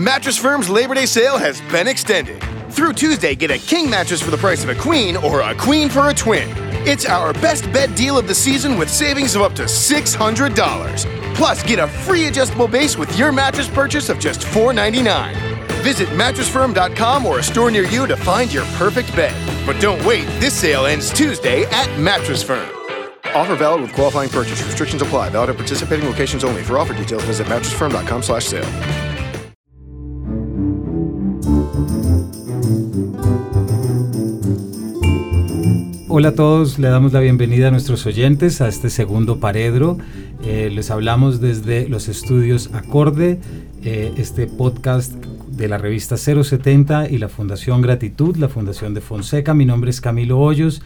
Mattress Firm's Labor Day sale has been extended. Through Tuesday, get a king mattress for the price of a queen or a queen for a twin. It's our best bed deal of the season with savings of up to $600. Plus, get a free adjustable base with your mattress purchase of just $4.99. Visit mattressfirm.com or a store near you to find your perfect bed. But don't wait, this sale ends Tuesday at Mattress Firm. Offer valid with qualifying purchase. Restrictions apply. Valid at participating locations only. For offer details, visit mattressfirm.com slash sale. Hola a todos, le damos la bienvenida a nuestros oyentes a este segundo paredro. Eh, les hablamos desde los estudios Acorde, eh, este podcast de la revista 070 y la Fundación Gratitud, la Fundación de Fonseca. Mi nombre es Camilo Hoyos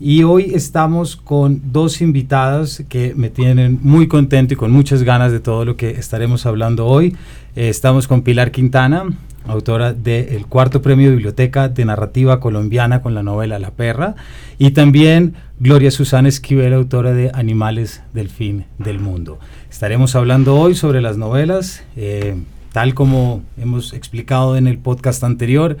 y hoy estamos con dos invitadas que me tienen muy contento y con muchas ganas de todo lo que estaremos hablando hoy. Eh, estamos con Pilar Quintana, autora del cuarto premio de biblioteca de narrativa colombiana con la novela La Perra, y también Gloria Susana Esquivel, autora de Animales del Fin del Mundo. Estaremos hablando hoy sobre las novelas, eh, tal como hemos explicado en el podcast anterior.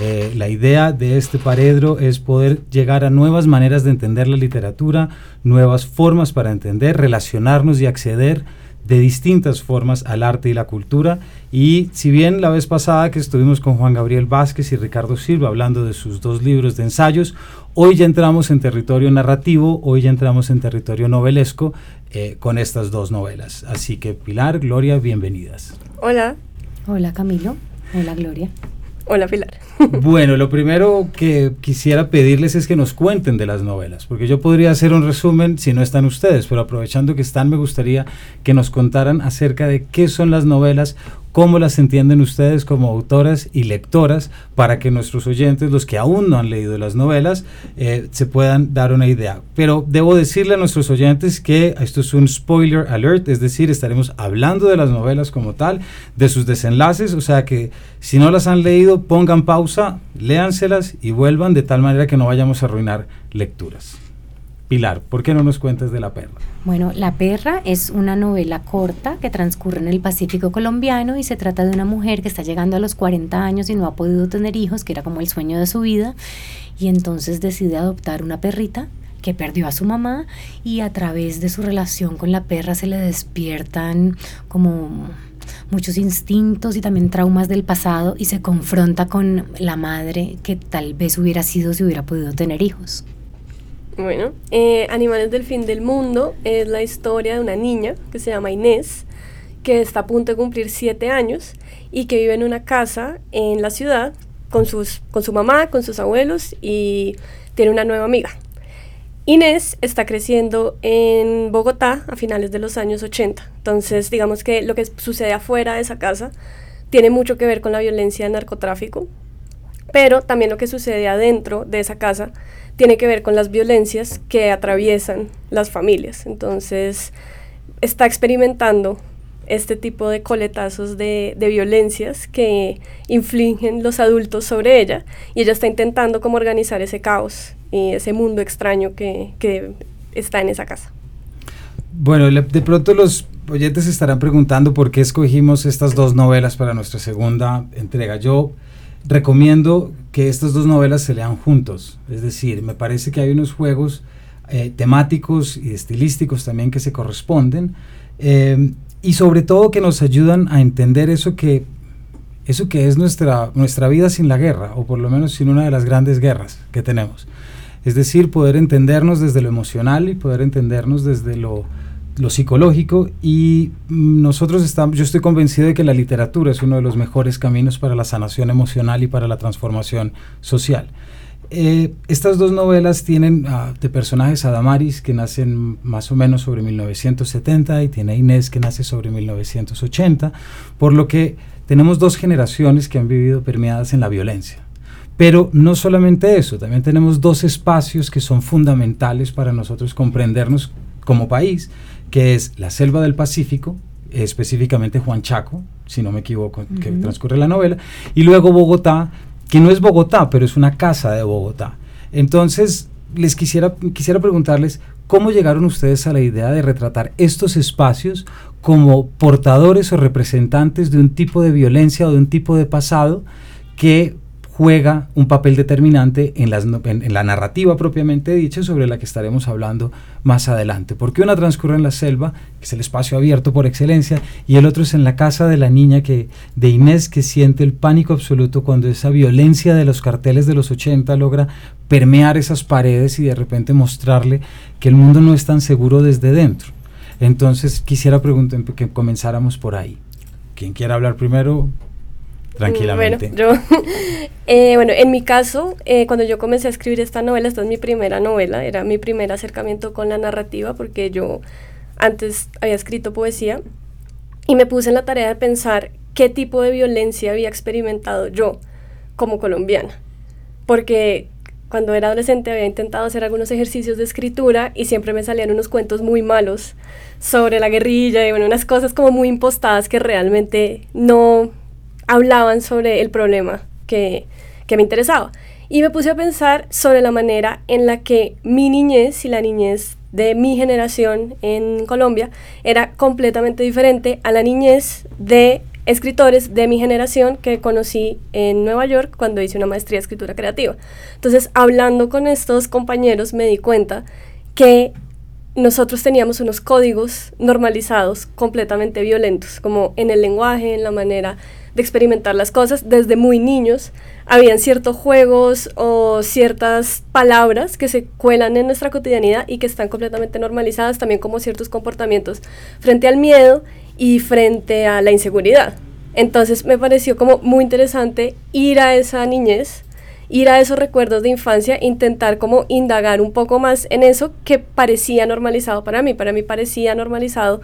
Eh, la idea de este paredro es poder llegar a nuevas maneras de entender la literatura, nuevas formas para entender, relacionarnos y acceder de distintas formas al arte y la cultura. Y si bien la vez pasada que estuvimos con Juan Gabriel Vázquez y Ricardo Silva hablando de sus dos libros de ensayos, hoy ya entramos en territorio narrativo, hoy ya entramos en territorio novelesco eh, con estas dos novelas. Así que Pilar, Gloria, bienvenidas. Hola. Hola Camilo. Hola Gloria. Hola Pilar. Bueno, lo primero que quisiera pedirles es que nos cuenten de las novelas, porque yo podría hacer un resumen si no están ustedes, pero aprovechando que están, me gustaría que nos contaran acerca de qué son las novelas, cómo las entienden ustedes como autoras y lectoras, para que nuestros oyentes, los que aún no han leído las novelas, eh, se puedan dar una idea. Pero debo decirle a nuestros oyentes que esto es un spoiler alert, es decir, estaremos hablando de las novelas como tal, de sus desenlaces, o sea que si no las han leído, pongan pausa, léanselas y vuelvan de tal manera que no vayamos a arruinar lecturas. Pilar, ¿por qué no nos cuentas de La Perra? Bueno, La Perra es una novela corta que transcurre en el Pacífico colombiano y se trata de una mujer que está llegando a los 40 años y no ha podido tener hijos, que era como el sueño de su vida, y entonces decide adoptar una perrita que perdió a su mamá y a través de su relación con la perra se le despiertan como muchos instintos y también traumas del pasado y se confronta con la madre que tal vez hubiera sido si hubiera podido tener hijos. Bueno, eh, Animales del Fin del Mundo es la historia de una niña que se llama Inés, que está a punto de cumplir siete años y que vive en una casa en la ciudad con, sus, con su mamá, con sus abuelos y tiene una nueva amiga. Inés está creciendo en Bogotá a finales de los años 80. Entonces, digamos que lo que sucede afuera de esa casa tiene mucho que ver con la violencia del narcotráfico, pero también lo que sucede adentro de esa casa tiene que ver con las violencias que atraviesan las familias. Entonces, está experimentando este tipo de coletazos de, violencias que infligen los adultos sobre ella y ella está intentando como organizar ese caos y ese mundo extraño que, que está en esa casa. Bueno, de pronto los oyentes estarán preguntando por qué escogimos estas dos novelas para nuestra segunda entrega. Yo recomiendo que estas dos novelas se lean juntos. Es decir, me parece que hay unos juegos eh, temáticos y estilísticos también que se corresponden. Eh, y sobre todo que nos ayudan a entender eso que, eso que es nuestra, nuestra vida sin la guerra, o por lo menos sin una de las grandes guerras que tenemos. Es decir, poder entendernos desde lo emocional y poder entendernos desde lo, psicológico y nosotros estamos, yo estoy convencido de que la literatura es uno de los mejores caminos para la sanación emocional y para la transformación social. Eh, estas dos novelas tienen uh, de personajes a Damaris que nacen más o menos sobre 1970 y tiene a Inés que nace sobre 1980, por lo que tenemos dos generaciones que han vivido permeadas en la violencia. Pero no solamente eso, también tenemos dos espacios que son fundamentales para nosotros comprendernos como país, que es la selva del Pacífico, específicamente Juan Chaco, si no me equivoco, que transcurre la novela, y luego Bogotá, que no es Bogotá, pero es una casa de Bogotá. Entonces, les quisiera, quisiera preguntarles, ¿Cómo llegaron ustedes a la idea de retratar estos espacios como portadores o representantes de un tipo de violencia o de un tipo de pasado que juega un papel determinante en, la narrativa propiamente dicha sobre la que estaremos hablando más adelante. Porque una transcurre en la selva, que es el espacio abierto por excelencia, y el otro es en la casa de la niña que, de Inés que siente el pánico absoluto cuando esa violencia de los carteles de los 80 logra permear esas paredes y de repente mostrarle que el mundo no es tan seguro desde dentro. Entonces quisiera preguntar que comenzáramos por ahí. ¿Quién quiere hablar primero? Tranquilamente. Bueno, yo, eh, bueno, en mi caso, eh, cuando yo comencé a escribir esta novela, esta es mi primera novela, era mi primer acercamiento con la narrativa, porque yo antes había escrito poesía y me puse en la tarea de pensar qué tipo de violencia había experimentado yo como colombiana. Porque cuando era adolescente había intentado hacer algunos ejercicios de escritura y siempre me salían unos cuentos muy malos sobre la guerrilla y bueno, unas cosas como muy impostadas que realmente no hablaban sobre el problema que, me interesaba. Y me puse a pensar sobre la manera en la que mi niñez y la niñez de mi generación en Colombia era completamente diferente a la niñez de escritores de mi generación que conocí en Nueva York cuando hice una maestría de escritura creativa. Entonces, hablando con estos compañeros, me di cuenta que nosotros teníamos unos códigos normalizados completamente violentos, como en el lenguaje, en la manera de experimentar las cosas desde muy niños. Habían ciertos juegos o ciertas palabras que se cuelan en nuestra cotidianidad y que están completamente normalizadas, también como ciertos comportamientos frente al miedo y frente a la inseguridad. Entonces me pareció como muy interesante ir a esa niñez, ir a esos recuerdos de infancia, intentar como indagar un poco más en eso que parecía normalizado para mí. Para mí parecía normalizado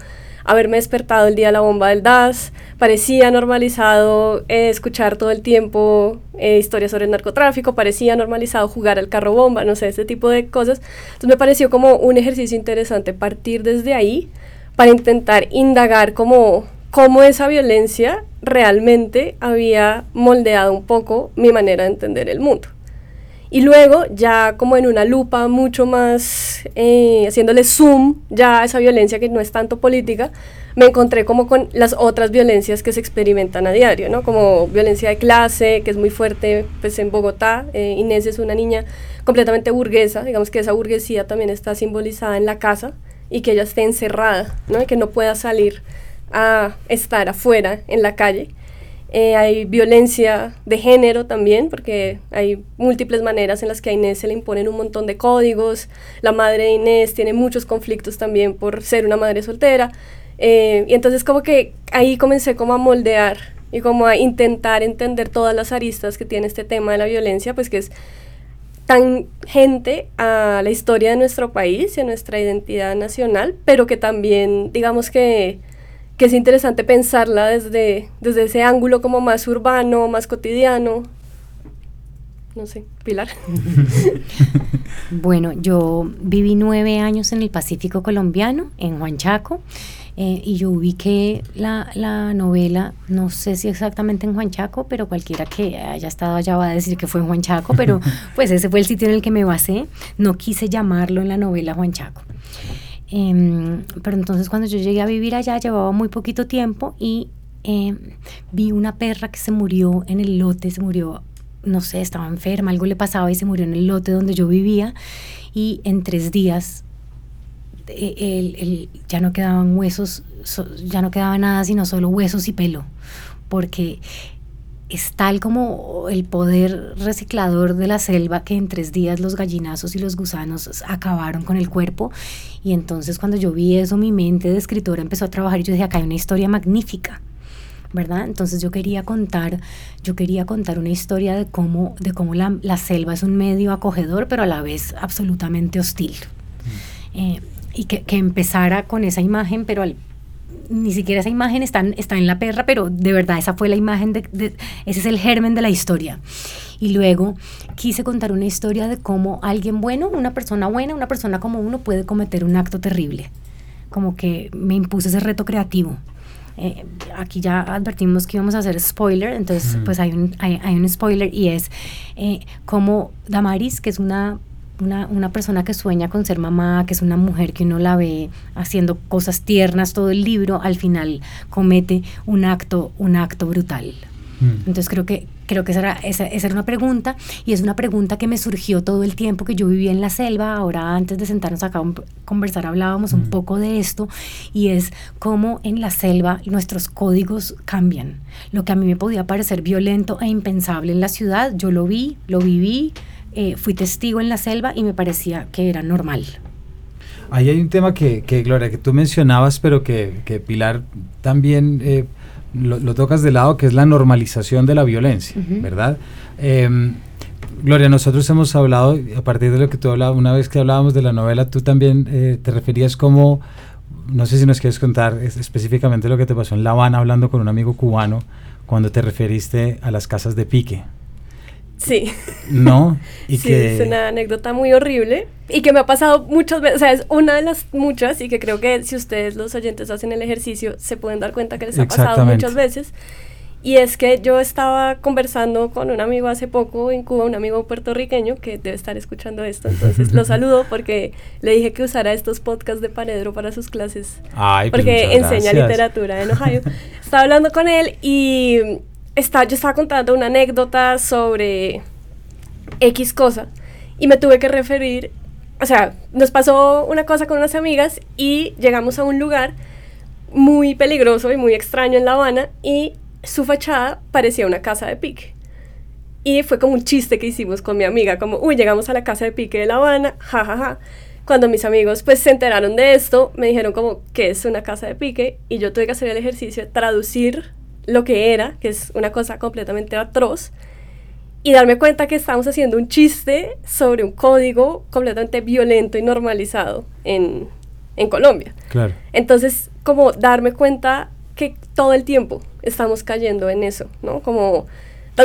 haberme despertado el día de la bomba del DAS, parecía normalizado eh, escuchar todo el tiempo eh, historias sobre el narcotráfico, parecía normalizado jugar al carro bomba, no sé, ese tipo de cosas. Entonces me pareció como un ejercicio interesante partir desde ahí para intentar indagar cómo, cómo esa violencia realmente había moldeado un poco mi manera de entender el mundo. Y luego, ya como en una lupa mucho más, eh, haciéndole zoom ya a esa violencia que no es tanto política, me encontré como con las otras violencias que se experimentan a diario, ¿no? Como violencia de clase, que es muy fuerte pues, en Bogotá. Eh, Inés es una niña completamente burguesa, digamos que esa burguesía también está simbolizada en la casa y que ella esté encerrada, ¿no? Y que no pueda salir a estar afuera en la calle. Eh, hay violencia de género también, porque hay múltiples maneras en las que a Inés se le imponen un montón de códigos. La madre de Inés tiene muchos conflictos también por ser una madre soltera. Eh, y entonces como que ahí comencé como a moldear y como a intentar entender todas las aristas que tiene este tema de la violencia, pues que es tan gente a la historia de nuestro país y a nuestra identidad nacional, pero que también digamos que que es interesante pensarla desde, desde ese ángulo como más urbano, más cotidiano. No sé, Pilar. bueno, yo viví nueve años en el Pacífico colombiano, en Huanchaco, eh, y yo ubiqué la, la, novela, no sé si exactamente en Huanchaco, pero cualquiera que haya estado allá va a decir que fue en Huanchaco, pero pues ese fue el sitio en el que me basé. No quise llamarlo en la novela Huanchaco. Em, pero entonces cuando yo llegué a vivir allá llevaba muy poquito tiempo y em, vi una perra que se murió en el lote, se murió, no sé, estaba enferma, algo le pasaba y se murió en el lote donde yo vivía y en tres días e, ya no quedaban huesos, ya no quedaba nada sino solo huesos y pelo, porque es tal como el poder reciclador de la selva que en tres días los gallinazos y los gusanos acabaron con el cuerpo. Y entonces cuando yo vi eso, mi mente de escritora empezó a trabajar y yo dije, acá hay una historia magnífica. ¿verdad? Entonces yo quería contar, yo quería contar una historia de cómo, de cómo la, la selva es un medio acogedor, pero a la vez absolutamente hostil. Mm. Eh, y que, que, empezara con esa imagen, pero al ni siquiera esa imagen está, está en la perra, pero de verdad esa fue la imagen, de, ese es el germen de la historia. Y luego quise contar una historia de cómo alguien bueno, una persona buena, una persona como uno puede cometer un acto terrible. Como que me impuse ese reto creativo. Eh, aquí ya advertimos que íbamos a hacer spoiler, entonces pues hay un, hay, un spoiler y es eh, como Damaris, que es una una, una, persona que sueña con ser mamá, que es una mujer que uno la ve haciendo cosas tiernas todo el libro, al final comete un acto, un acto brutal. Mm. Entonces creo que, creo que esa era, esa, era una pregunta y es una pregunta que me surgió todo el tiempo que yo vivía en la selva. Ahora antes de sentarnos acá a conversar hablábamos un mm. poco de esto y es cómo en la selva nuestros códigos cambian. Lo que a mí me podía parecer violento e impensable en la ciudad, yo lo vi, lo viví, eh, fui testigo en la selva y me parecía que era normal. Ahí hay un tema que, que Gloria, que tú mencionabas, pero que, que Pilar también... Eh, lo, tocas de lado, que es la normalización de la violencia, ¿verdad? Em, Gloria, nosotros hemos hablado, a partir de lo que tú hablabas, una vez que hablábamos de la novela, tú también eh, te referías como, no sé si nos quieres contar específicamente lo que te pasó en La Habana hablando con un amigo cubano cuando te referiste a las casas de pique. Sí. ¿No? Y sí, es una anécdota muy horrible y que me ha pasado muchas veces, o sea, es una de las muchas y que creo que si ustedes los oyentes hacen el ejercicio se pueden dar cuenta que les ha pasado muchas veces. Y es que yo estaba conversando con un amigo hace poco en Cuba, un amigo puertorriqueño que debe estar escuchando esto, entonces lo saludo porque le dije que usara estos podcasts de Paredro para sus clases, Ay, pues porque enseña literatura en Ohio. estaba hablando con él y yo estaba contando una anécdota sobre X cosa y me tuve que referir, o sea, nos pasó una cosa con unas amigas y llegamos a un lugar muy peligroso y muy extraño en La Habana y su fachada parecía una casa de pique. Y fue como un chiste que hicimos con mi amiga, como, uy, llegamos a la casa de pique de La Habana, jajaja. Ja, ja. Cuando mis amigos pues se enteraron de esto, me dijeron como, ¿qué es una casa de pique? Y yo tuve que hacer el ejercicio de traducir lo que era, que es una cosa completamente atroz, y darme cuenta que estamos haciendo un chiste sobre un código completamente violento y normalizado en, en Colombia. Claro. Entonces, como darme cuenta que todo el tiempo estamos cayendo en eso, ¿no? Como,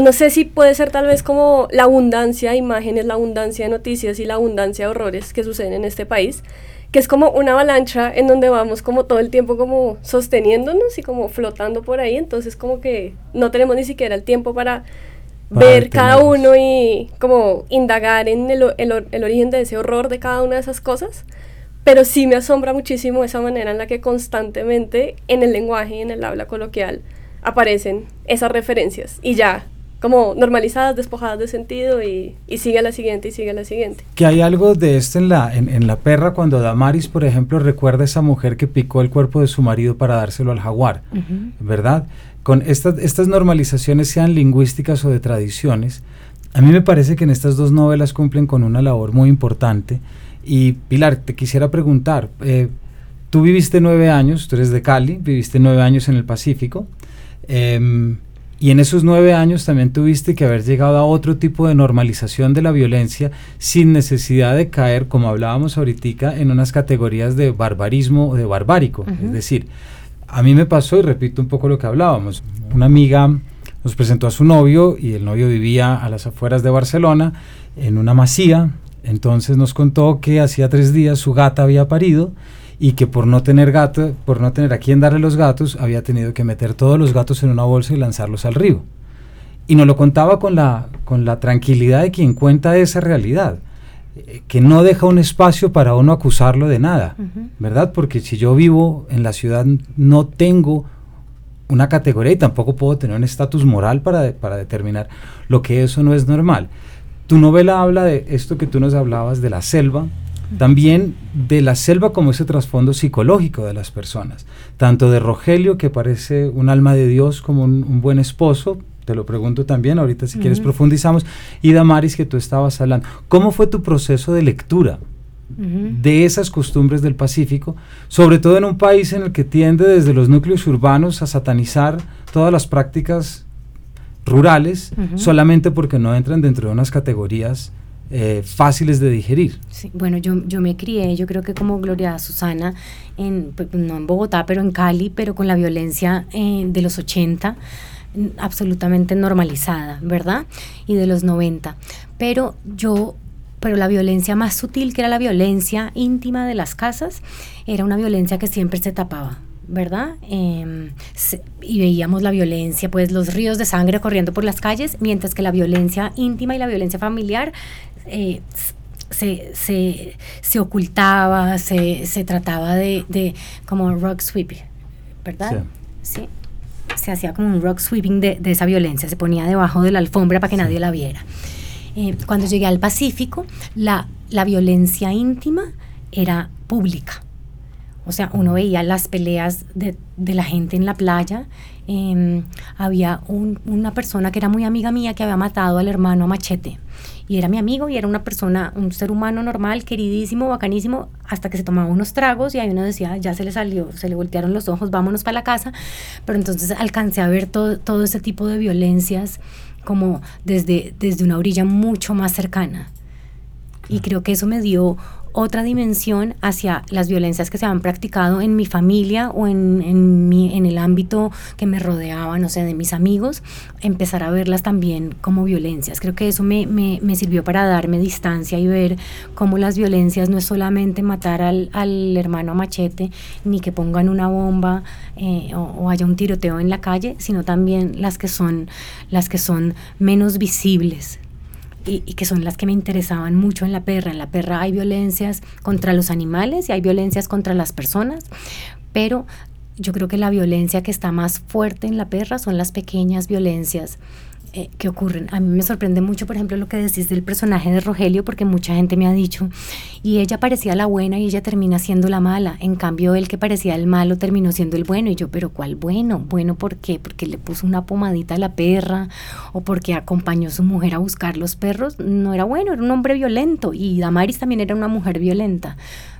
no sé si puede ser tal vez como la abundancia de imágenes, la abundancia de noticias y la abundancia de horrores que suceden en este país, que es como una avalancha en donde vamos como todo el tiempo como sosteniéndonos y como flotando por ahí, entonces como que no tenemos ni siquiera el tiempo para, ver cada uno y como indagar en el, el, el, origen de ese horror de cada una de esas cosas, pero sí me asombra muchísimo esa manera en la que constantemente en el lenguaje y en el habla coloquial aparecen esas referencias y ya como normalizadas, despojadas de sentido y, y, sigue a la siguiente y sigue a la siguiente. Que hay algo de esto en la, en, la perra cuando Damaris, por ejemplo, recuerda a esa mujer que picó el cuerpo de su marido para dárselo al jaguar, ¿verdad? Con estas, estas normalizaciones, sean lingüísticas o de tradiciones, a mí me parece que en estas dos novelas cumplen con una labor muy importante. Y Pilar, te quisiera preguntar, eh, tú viviste nueve años, tú eres de Cali, viviste nueve años en el Pacífico. Eh, y en esos nueve años también tuviste que haber llegado a otro tipo de normalización de la violencia sin necesidad de caer, como hablábamos ahorita, en unas categorías de barbarismo o de barbárico. Es decir, a mí me pasó, y repito un poco lo que hablábamos, una amiga nos presentó a su novio y el novio vivía a las afueras de Barcelona en una masía, entonces nos contó que hacía tres días su gata había parido y que por no tener gato, por no tener a quién darle los gatos, había tenido que meter todos los gatos en una bolsa y lanzarlos al río. Y nos lo contaba con la, con la tranquilidad de quien cuenta esa realidad, eh, que no deja un espacio para uno acusarlo de nada, ¿verdad? Porque si yo vivo en la ciudad no tengo una categoría y tampoco puedo tener un estatus moral para, para determinar lo que eso no es normal. Tu novela habla de esto que tú nos hablabas de la selva, también de la selva como ese trasfondo psicológico de las personas, tanto de Rogelio, que parece un alma de Dios como un, buen esposo, te lo pregunto también, ahorita si quieres profundizamos, y Damaris, que tú estabas hablando, ¿cómo fue tu proceso de lectura? de esas costumbres del Pacífico, sobre todo en un país en el que tiende desde los núcleos urbanos a satanizar todas las prácticas rurales solamente porque no entran dentro de unas categorías eh, fáciles de digerir. bueno, yo, yo me crié, yo creo que como Gloria Susana, en, pues, no en Bogotá, pero en Cali, pero con la violencia eh, de los 80 absolutamente normalizada, ¿verdad? Y de los 90. Pero yo, pero la violencia más sutil, que era la violencia íntima de las casas, era una violencia que siempre se tapaba. ¿verdad? Em, y veíamos la violencia, pues los ríos de sangre corriendo por las calles, mientras que la violencia íntima y la violencia familiar eh, se, se, ocultaba, se, se trataba de, de, como rock sweeping, ¿verdad? Sí. Se hacía como un rock sweeping de, de, esa violencia, se ponía debajo de la alfombra para que nadie la viera. Eh, cuando llegué al Pacífico, la, la violencia íntima era pública. O sea, uno veía las peleas de, de la gente en la playa. Em, había un, una persona que era muy amiga mía que había matado al hermano a machete y era mi amigo y era una persona, un ser humano normal, queridísimo, bacanísimo, hasta que se tomaba unos tragos y ahí uno decía, ya se le salió, se le voltearon los ojos, vámonos para la casa. Pero entonces alcancé a ver todo, todo ese tipo de violencias como desde, desde una orilla mucho más cercana. Y creo que eso me dio otra dimensión hacia las violencias que se han practicado en mi familia o en, en, mi, en el ámbito que me rodeaba, no sé, de mis amigos, empezar a verlas también como violencias. Creo que eso me, me, me sirvió para darme distancia y ver cómo las violencias no es solamente matar al, al hermano machete, ni que pongan una bomba eh, o, o, haya un tiroteo en la calle, sino también las que son, las que son menos visibles, y, que son las que me interesaban mucho en la perra. En la perra hay violencias contra los animales y hay violencias contra las personas, pero yo creo que la violencia que está más fuerte en la perra son las pequeñas violencias eh, que ocurren. A mí me sorprende mucho, por ejemplo, lo que decís del personaje de Rogelio, porque mucha gente me ha dicho, y ella parecía la buena y ella termina siendo la mala. En cambio, él que parecía el malo terminó siendo el bueno. Y yo, pero ¿cuál bueno? ¿Bueno por qué? Porque le puso una pomadita a la perra o porque acompañó a su mujer a buscar los perros. No era bueno, era un hombre violento. Y Damaris también era una mujer violenta.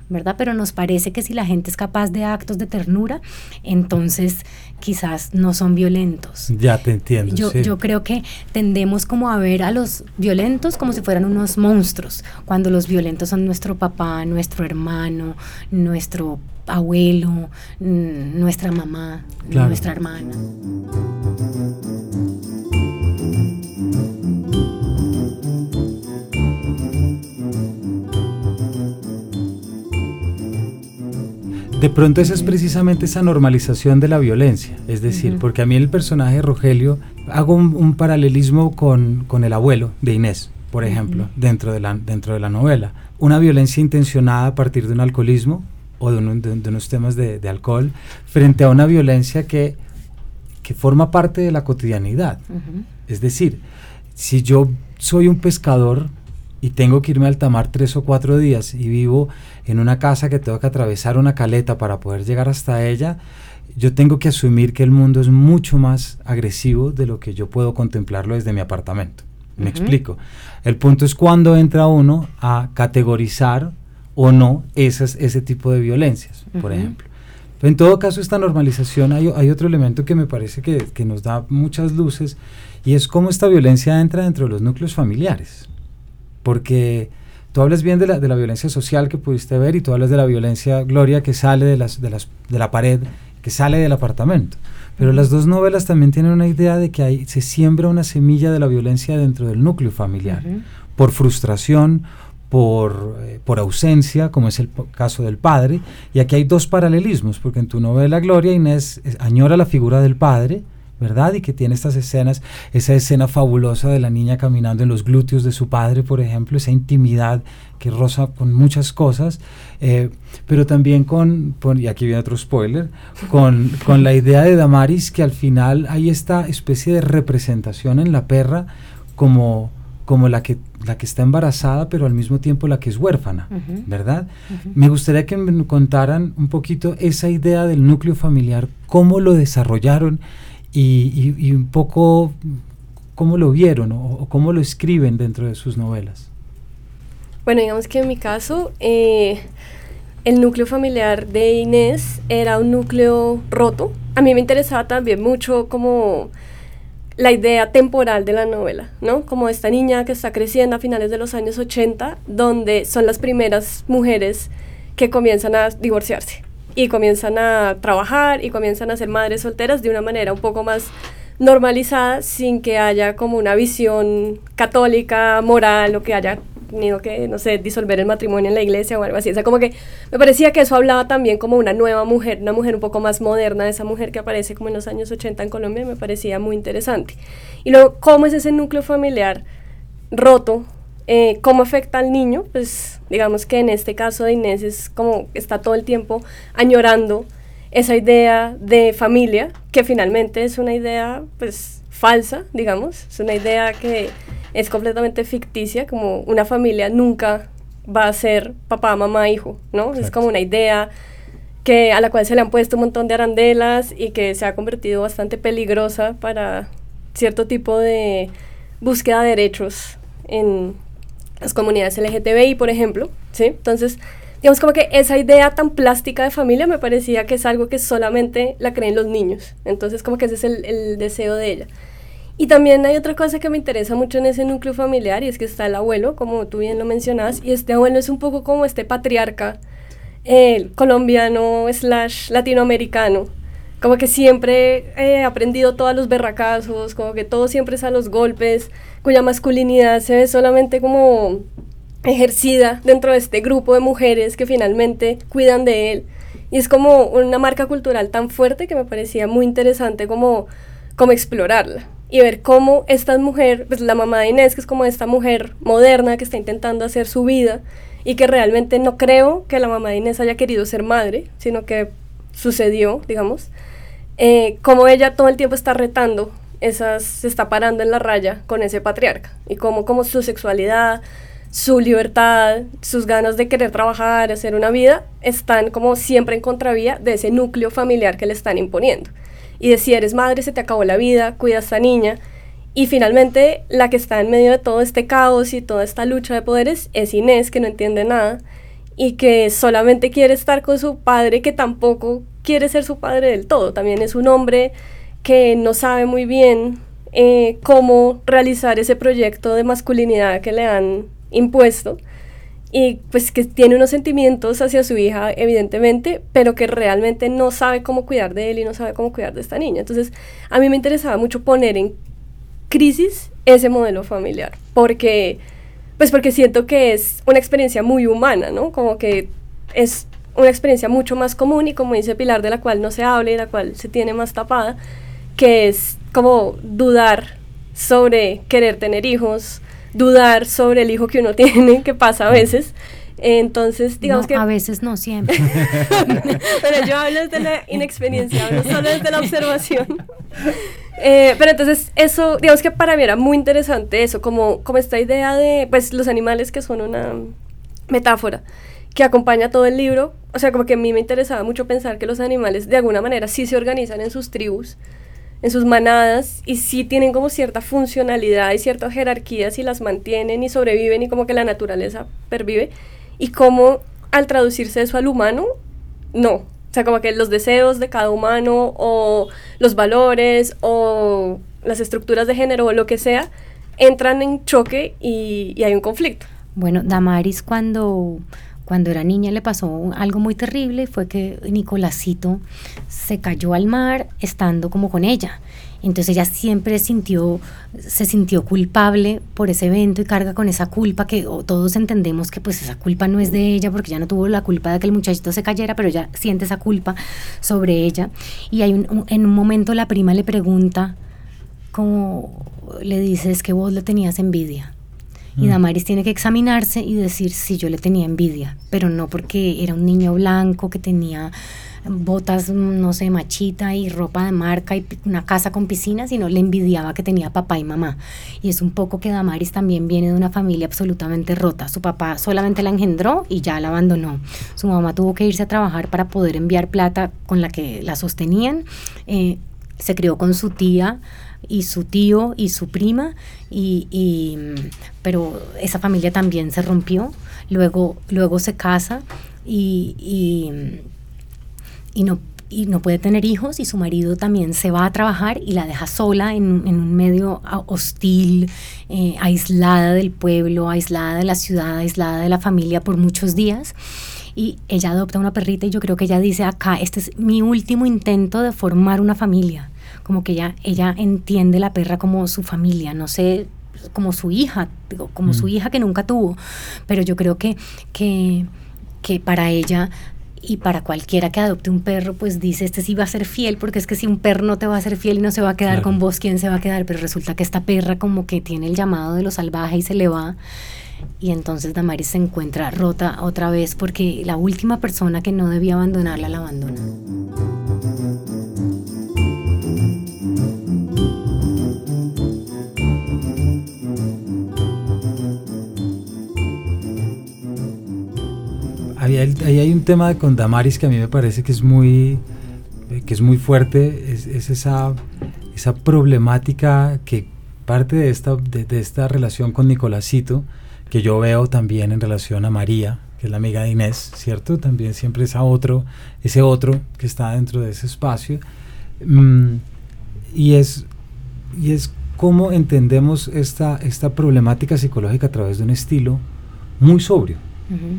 ¿Verdad? Pero nos parece que si la gente es capaz de actos de ternura, entonces quizás no son violentos. Ya te entiendo. Yo, yo creo que tendemos como a ver a los violentos como si fueran unos monstruos, cuando los violentos son nuestro papá, nuestro hermano, nuestro abuelo, nuestra mamá, nuestra hermana. De pronto esa es precisamente esa normalización de la violencia, es decir, porque a mí el personaje de Rogelio, hago un, paralelismo con, con, el abuelo de Inés, por ejemplo, dentro, de la, dentro de la novela. Una violencia intencionada a partir de un alcoholismo o de, de, unos temas de, de, alcohol, frente a una violencia que, que forma parte de la cotidianidad. Es decir, si yo soy un pescador y tengo que irme al tamar tres o cuatro días y vivo en una casa que tengo que atravesar una caleta para poder llegar hasta ella, yo tengo que asumir que el mundo es mucho más agresivo de lo que yo puedo contemplarlo desde mi apartamento. Me explico. El punto es cuando entra uno a categorizar o no esas, ese tipo de violencias, por ejemplo. en todo caso, esta normalización, hay, hay otro elemento que me parece que, que, nos da muchas luces y es cómo esta violencia entra dentro de los núcleos familiares porque tú hablas bien de la, de la violencia social que pudiste ver y tú hablas de la violencia, Gloria, que sale de, las, de, las, de la pared, que sale del apartamento. Pero las dos novelas también tienen una idea de que hay, se siembra una semilla de la violencia dentro del núcleo familiar, por frustración, por, eh, por, ausencia, como es el caso del padre. Y aquí hay dos paralelismos, porque en tu novela Gloria Inés añora la figura del padre, ¿verdad? Y que tiene estas escenas, esa escena fabulosa de la niña caminando en los glúteos de su padre, por ejemplo, esa intimidad que roza con muchas cosas, eh, pero también con, y aquí viene otro spoiler, con, con la idea de Damaris que al final hay esta especie de representación en la perra como como la que, la que está embarazada, pero al mismo tiempo la que es huérfana, ¿verdad? Me gustaría que me contaran un poquito esa idea del núcleo familiar, cómo lo desarrollaron y, un poco cómo lo vieron o, cómo lo escriben dentro de sus novelas. Bueno, digamos que en mi caso, eh, el núcleo familiar de Inés era un núcleo roto. A mí me interesaba también mucho como la idea temporal de la novela, ¿no? Como esta niña que está creciendo a finales de los años 80, donde son las primeras mujeres que comienzan a divorciarse y comienzan a trabajar y comienzan a ser madres solteras de una manera un poco más normalizada sin que haya como una visión católica, moral o que haya tenido que, no sé, disolver el matrimonio en la iglesia o algo así. O sea, como que me parecía que eso hablaba también como una nueva mujer, una mujer un poco más moderna, esa mujer que aparece como en los años 80 en Colombia, me parecía muy interesante. Y luego, ¿cómo es ese núcleo familiar roto eh, cómo afecta al niño, pues digamos que en este caso de Inés es como está todo el tiempo añorando esa idea de familia, que finalmente es una idea pues falsa, digamos, es una idea que es completamente ficticia, como una familia nunca va a ser papá, mamá, hijo, ¿no? Es como una idea que a la cual se le han puesto un montón de arandelas y que se ha convertido bastante peligrosa para cierto tipo de búsqueda de derechos en las comunidades LGTBI, por ejemplo, ¿sí? Entonces, digamos como que esa idea tan plástica de familia me parecía que es algo que solamente la creen los niños. Entonces, como que ese es el, el deseo de ella. Y también hay otra cosa que me interesa mucho en ese núcleo familiar y es que está el abuelo, como tú bien lo mencionas, y este abuelo es un poco como este patriarca eh, colombiano slash latinoamericano, como que siempre he aprendido todos los berracazos, como que todo siempre es a los golpes, cuya masculinidad se ve solamente como ejercida dentro de este grupo de mujeres que finalmente cuidan de él. Y es como una marca cultural tan fuerte que me parecía muy interesante como, como explorarla y ver cómo esta mujer, pues la mamá de Inés, que es como esta mujer moderna que está intentando hacer su vida y que realmente no creo que la mamá de Inés haya querido ser madre, sino que sucedió, digamos, eh, cómo ella todo el tiempo está retando esas, se está parando en la raya con ese patriarca y cómo como su sexualidad, su libertad, sus ganas de querer trabajar, hacer una vida, están como siempre en contravía de ese núcleo familiar que le están imponiendo y de si eres madre se te acabó la vida, cuida a esta niña. Y finalmente la que está en medio de todo este caos y toda esta lucha de poderes es Inés, que no entiende nada y que solamente quiere estar con su padre, que tampoco quiere ser su padre del todo. También es un hombre que no sabe muy bien eh, cómo realizar ese proyecto de masculinidad que le han impuesto y pues que tiene unos sentimientos hacia su hija, evidentemente, pero que realmente no sabe cómo cuidar de él y no sabe cómo cuidar de esta niña. Entonces, a mí me interesaba mucho poner en crisis ese modelo familiar, porque, pues porque siento que es una experiencia muy humana, ¿no? Como que es una experiencia mucho más común y como dice Pilar, de la cual no se habla y la cual se tiene más tapada, que es como dudar sobre querer tener hijos, dudar sobre el hijo que uno tiene, que pasa a veces. Entonces, digamos que... A veces no, siempre. pero yo hablo desde la inexperiencia, hablo solo desde la observación. Eh, pero entonces, eso, digamos que para mí era muy interesante eso, como, como esta idea de, pues, los animales que son una metáfora que acompaña todo el libro. O sea, como que a mí me interesaba mucho pensar que los animales de alguna manera sí se organizan en sus tribus en sus manadas y sí tienen como cierta funcionalidad y ciertas jerarquías y las mantienen y sobreviven y como que la naturaleza pervive y como al traducirse eso al humano, no. O sea, como que los deseos de cada humano o los valores o las estructuras de género o lo que sea entran en choque y, y hay un conflicto. Bueno, Damaris cuando cuando era niña le pasó algo muy terrible, fue que Nicolásito se cayó al mar estando como con ella. Entonces ella siempre sintió, se sintió culpable por ese evento y carga con esa culpa que todos entendemos que pues esa culpa no es de ella porque ya no tuvo la culpa de que el muchachito se cayera, pero ella siente esa culpa sobre ella. Y hay en un momento la prima le pregunta, como le dice, es que vos le tenías envidia. Y mm. Damaris tiene que examinarse y decir si yo le tenía envidia, pero no porque era un niño blanco que tenía botas, no sé, machita y ropa de marca y una casa con piscina, sino le envidiaba que tenía papá y mamá. Y es un poco que Damaris también viene de una familia absolutamente rota. Su papá solamente la engendró y ya la abandonó. Su mamá tuvo que irse a trabajar para poder enviar plata con la que la sostenían. Eh, se crió con su tía y su tío y su prima, y, pero esa familia también se rompió, luego, luego se casa y, y, no, y no puede tener hijos y su marido también se va a trabajar y la deja sola en, un medio hostil, eh, aislada del pueblo, aislada de la ciudad, aislada de la familia por muchos días. Y ella adopta una perrita y yo creo que ella dice acá, este es mi último intento de formar una familia como que ella, ella entiende la perra como su familia, no sé, como su hija, como su mm. hija que nunca tuvo, pero yo creo que, que, que para ella y para cualquiera que adopte un perro, pues dice, este sí va a ser fiel, porque es que si un perro no te va a ser fiel y no se va a quedar con vos, ¿quién se va a quedar? Pero resulta que esta perra como que tiene el llamado de lo salvaje y se le va. y entonces Damaris se encuentra rota otra vez porque la última persona que no debía abandonarla la abandona. Ahí hay, un tema con Damaris que a mí me parece que es muy, que es muy fuerte, es, esa, esa problemática que parte de esta, de, esta relación con Nicolásito, que yo veo también en relación a María, que es la amiga de Inés, ¿cierto? También siempre esa otro, ese otro que está dentro de ese espacio. Mm, y, es, y es cómo entendemos esta, esta problemática psicológica a través de un estilo muy sobrio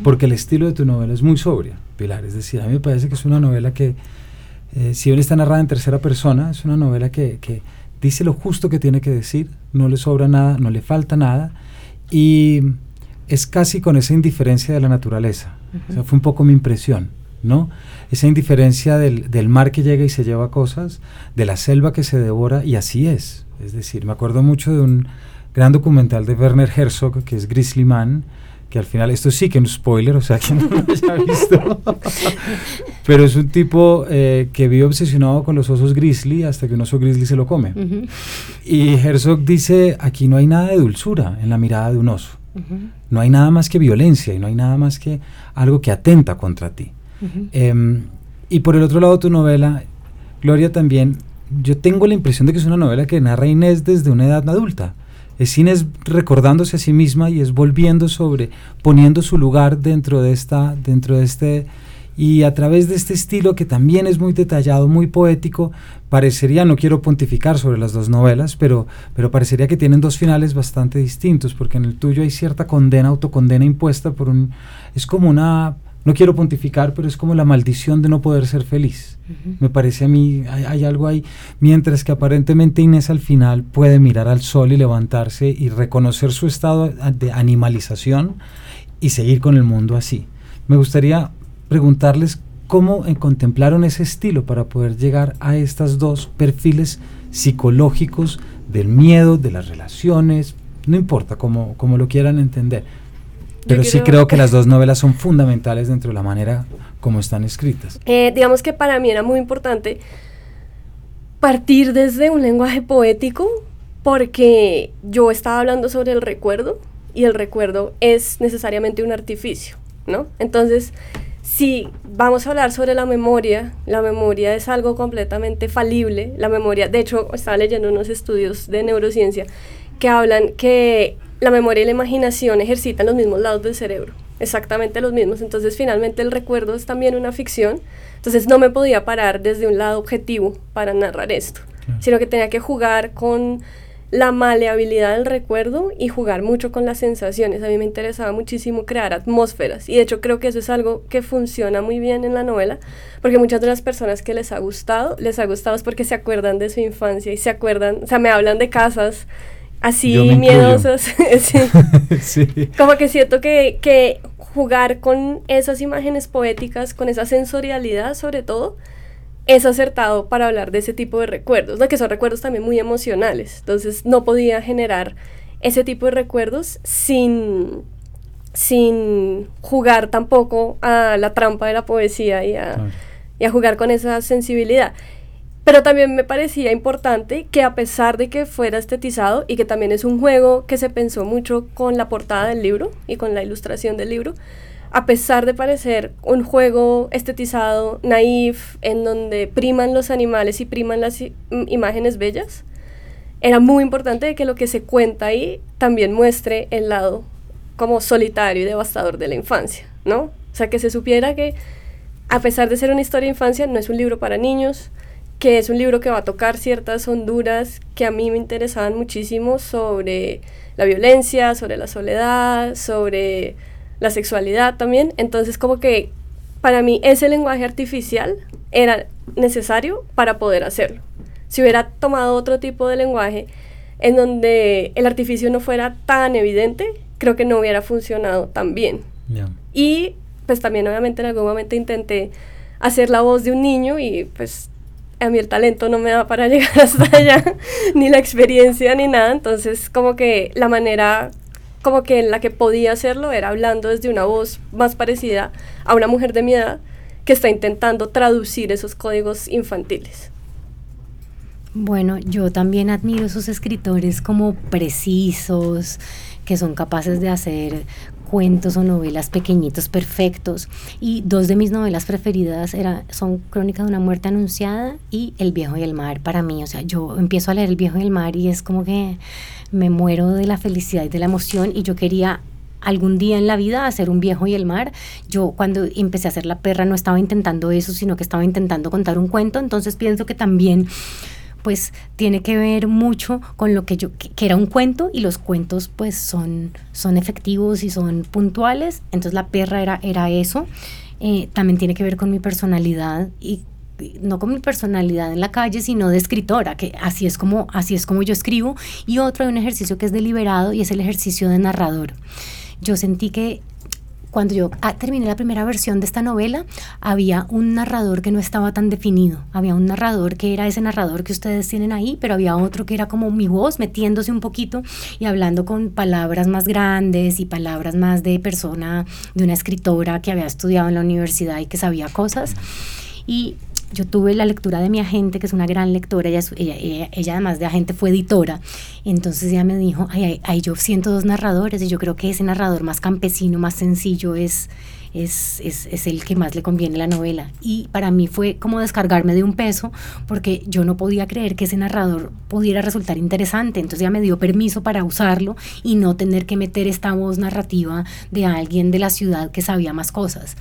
porque el estilo de tu novela es muy sobria, Pilar. Es decir, a mí me parece que es una novela que, eh, si bien está narrada en tercera persona, es una novela que, que, dice lo justo que tiene que decir, no le sobra nada, no le falta nada, y es casi con esa indiferencia de la naturaleza. O sea, fue un poco mi impresión, ¿no? Esa indiferencia del, del mar que llega y se lleva cosas, de la selva que se devora, y así es. Es decir, me acuerdo mucho de un gran documental de Werner Herzog, que es Grizzly Man, que al final, esto sí que es un spoiler, o sea, que no lo haya visto, pero es un tipo eh, que vive obsesionado con los osos grizzly hasta que un oso grizzly se lo come. Y Herzog dice, aquí no hay nada de dulzura en la mirada de un oso, no hay nada más que violencia y no hay nada más que algo que atenta contra ti. Em, y por el otro lado, tu novela, Gloria, también, yo tengo la impresión de que es una novela que narra Inés desde una edad adulta es recordándose a sí misma y es volviendo sobre, poniendo su lugar dentro de esta, dentro de este, y a través de este estilo que también es muy detallado, muy poético, parecería, no quiero pontificar sobre las dos novelas, pero, pero parecería que tienen dos finales bastante distintos, porque en el tuyo hay cierta condena, autocondena impuesta por un, es como una no quiero pontificar, pero es como la maldición de no poder ser feliz. Me parece a mí, hay, algo ahí, mientras que aparentemente Inés al final puede mirar al sol y levantarse y reconocer su estado de animalización y seguir con el mundo así. Me gustaría preguntarles cómo contemplaron ese estilo para poder llegar a estos dos perfiles psicológicos del miedo, de las relaciones, no importa cómo, cómo lo quieran entender pero sí creo que las dos novelas son fundamentales dentro de la manera como están escritas. Eh, digamos que para mí era muy importante partir desde un lenguaje poético porque yo estaba hablando sobre el recuerdo y el recuerdo es necesariamente un artificio, ¿no? Entonces, si vamos a hablar sobre la memoria, la memoria es algo completamente falible, la memoria, de hecho, estaba leyendo unos estudios de neurociencia que hablan que la memoria y la imaginación ejercitan los mismos lados del cerebro, exactamente los mismos. Entonces finalmente el recuerdo es también una ficción. Entonces no me podía parar desde un lado objetivo para narrar esto, sino que tenía que jugar con la maleabilidad del recuerdo y jugar mucho con las sensaciones. A mí me interesaba muchísimo crear atmósferas y de hecho creo que eso es algo que funciona muy bien en la novela porque muchas de las personas que les ha gustado, les ha gustado es porque se acuerdan de su infancia y se acuerdan, o sea, me hablan de casas así miedosos. Como que siento que, que jugar con esas imágenes poéticas, con esa sensorialidad sobre todo, es acertado para hablar de ese tipo de recuerdos, que son recuerdos también muy emocionales. Entonces no podía generar ese tipo de recuerdos sin, sin jugar tampoco a la trampa de la poesía y a, y a jugar con esa sensibilidad. Pero también me parecía importante que a pesar de que fuera estetizado y que también es un juego que se pensó mucho con la portada del libro y con la ilustración del libro, a pesar de parecer un juego estetizado, naif, en donde priman los animales y priman las imágenes bellas, era muy importante que lo que se cuenta ahí también muestre el lado como solitario y devastador de la infancia, ¿no? O sea, que se supiera que a pesar de ser una historia de infancia, no es un libro para niños, que es un libro que va a tocar ciertas honduras que a mí me interesaban muchísimo sobre la violencia, sobre la soledad, sobre la sexualidad también. Entonces como que para mí ese lenguaje artificial era necesario para poder hacerlo. Si hubiera tomado otro tipo de lenguaje en donde el artificio no fuera tan evidente, creo que no hubiera funcionado tan bien. Y pues también obviamente en algún momento intenté hacer la voz de un niño y pues a mí el talento no me da para llegar hasta allá, ni la experiencia, ni nada. Entonces, como que la manera como que en la que podía hacerlo era hablando desde una voz más parecida a una mujer de mi edad que está intentando traducir esos códigos infantiles. Bueno, yo también admiro esos escritores como precisos, que son capaces de hacer cuentos o novelas pequeñitos perfectos. Y dos de mis novelas preferidas era, son Crónica de una muerte anunciada y El viejo y el mar para mí, o sea, yo empiezo a leer El viejo y el mar y es como que me muero de la felicidad y de la emoción y yo quería algún día en la vida hacer un viejo y el mar. Yo cuando empecé a hacer la perra no estaba intentando eso, sino que estaba intentando contar un cuento, entonces pienso que también pues tiene que ver mucho con lo que yo, que, era un cuento y los cuentos pues son, son efectivos y son puntuales, entonces la perra era, era eso, eh, también tiene que ver con mi personalidad y no con mi personalidad en la calle, sino de escritora, que así es como, así es como yo escribo, y otro hay un ejercicio que es deliberado y es el ejercicio de narrador. Yo sentí que cuando yo ah, terminé la primera versión de esta novela, había un narrador que no estaba tan definido. Había un narrador que era ese narrador que ustedes tienen ahí, pero había otro que era como mi voz metiéndose un poquito y hablando con palabras más grandes y palabras más de persona, de una escritora que había estudiado en la universidad y que sabía cosas. Y yo tuve la lectura de mi agente, que es una gran lectora, ella, ella, ella, además de agente fue editora, entonces ella me dijo, ay, ay, yo siento dos narradores y yo creo que ese narrador más campesino, más sencillo es, es, es, es, el que más le conviene la novela. Y para mí fue como descargarme de un peso, porque yo no podía creer que ese narrador pudiera resultar interesante. Entonces ya me dio permiso para usarlo y no tener que meter esta voz narrativa de alguien de la ciudad que sabía más cosas.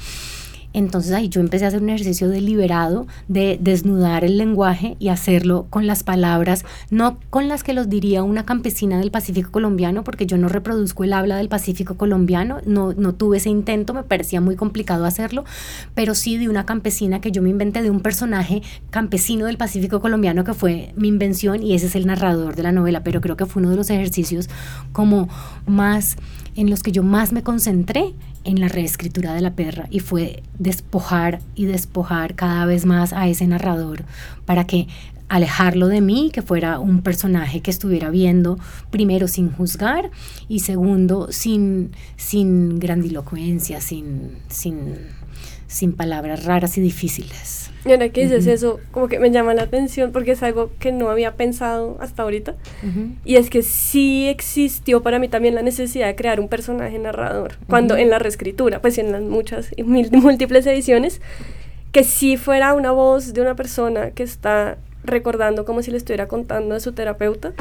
Entonces ahí yo empecé a hacer un ejercicio deliberado de desnudar el lenguaje y hacerlo con las palabras, no con las que los diría una campesina del Pacífico colombiano, porque yo no reproduzco el habla del Pacífico colombiano, no, no tuve ese intento, me parecía muy complicado hacerlo, pero sí de una campesina que yo me inventé de un personaje campesino del Pacífico colombiano que fue mi invención y ese es el narrador de la novela, pero creo que fue uno de los ejercicios como más en los que yo más me concentré en la reescritura de la perra y fue despojar y despojar cada vez más a ese narrador para que alejarlo de mí, que fuera un personaje que estuviera viendo primero sin juzgar y segundo sin, sin grandilocuencia, sin, sin, sin palabras raras y difíciles. Y ahora que dices eso, como que me llama la atención porque es algo que no había pensado hasta ahorita. Y es que sí existió para mí también la necesidad de crear un personaje narrador. Cuando en la reescritura, pues en las muchas y múltiples ediciones, que sí fuera una voz de una persona que está recordando como si le estuviera contando a su terapeuta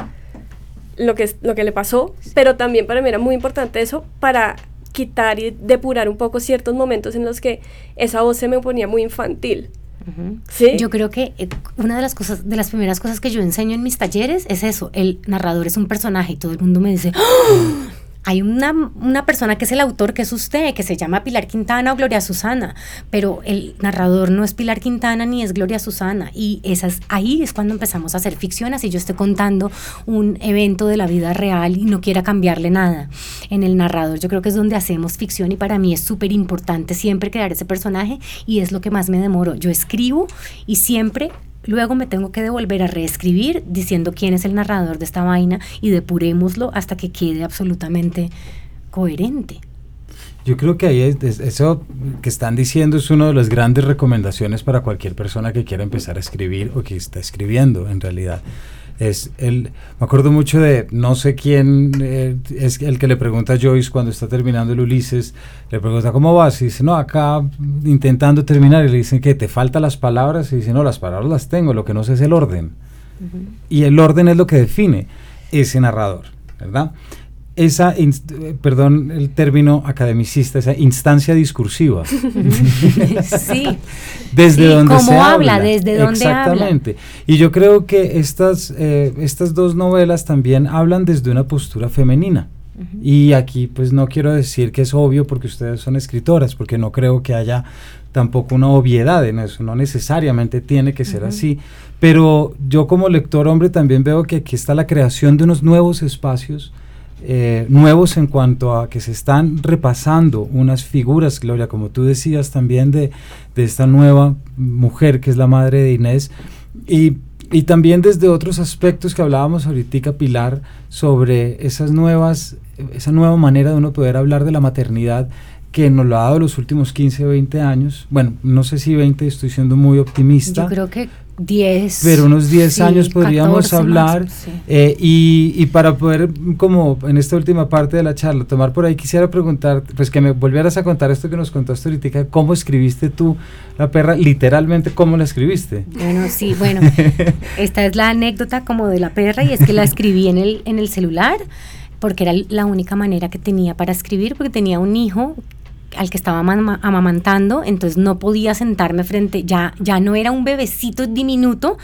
lo que, lo que le pasó. Pero también para mí era muy importante eso para quitar y depurar un poco ciertos momentos en los que esa voz se me ponía muy infantil. Yo creo que eh, una de las cosas, de las primeras cosas que yo enseño en mis talleres es eso, el narrador es un personaje y todo el mundo me dice, ¡Ah! Hay una, una, persona que es el autor, que es usted, que se llama Pilar Quintana o Gloria Susana, pero el narrador no es Pilar Quintana ni es Gloria Susana. Y esas, ahí es cuando empezamos a hacer ficción, así yo estoy contando un evento de la vida real y no quiera cambiarle nada. En el narrador yo creo que es donde hacemos ficción y para mí es súper importante siempre crear ese personaje y es lo que más me demoro. Yo escribo y siempre Luego me tengo que devolver a reescribir diciendo quién es el narrador de esta vaina y depurémoslo hasta que quede absolutamente coherente. Yo creo que ahí eso que están diciendo es una de las grandes recomendaciones para cualquier persona que quiera empezar a escribir o que está escribiendo en realidad es el me acuerdo mucho de no sé quién eh, es el que le pregunta a Joyce cuando está terminando el Ulises le pregunta cómo vas y dice no acá intentando terminar y le dicen que te faltan las palabras y dice no las palabras las tengo lo que no sé es el orden y el orden es lo que define ese narrador verdad esa, perdón el término academicista, esa instancia discursiva. sí. Desde donde se habla, desde donde Exactamente. Y yo creo que estas, eh, estas dos novelas también hablan desde una postura femenina. Y aquí pues no quiero decir que es obvio porque ustedes son escritoras, porque no creo que haya tampoco una obviedad en eso, no necesariamente tiene que ser así, pero yo como lector hombre también veo que aquí está la creación de unos nuevos espacios, eh, nuevos en cuanto a que se están repasando unas figuras, Gloria, como tú decías también de, de esta nueva mujer que es la madre de Inés. Y, y también desde otros aspectos que hablábamos ahorita, Pilar, sobre esas nuevas, esa nueva manera de uno poder hablar de la maternidad que nos lo ha dado los últimos 15 o 20 años. Bueno, no sé si 20, estoy siendo muy optimista. Yo creo que 10. Pero unos 10 años podríamos hablar. Eh, y, y, para poder, como en esta última parte de la charla, tomar por ahí, quisiera preguntar, pues que me volvieras a contar esto que nos contaste ahorita, cómo escribiste tú la perra, literalmente cómo la escribiste. Bueno, sí, bueno, esta es la anécdota como de la perra y es que la escribí en el, en el celular porque era la única manera que tenía para escribir, porque tenía un hijo al que estaba amamantando, entonces no podía sentarme frente, ya, ya no era un bebecito diminuto,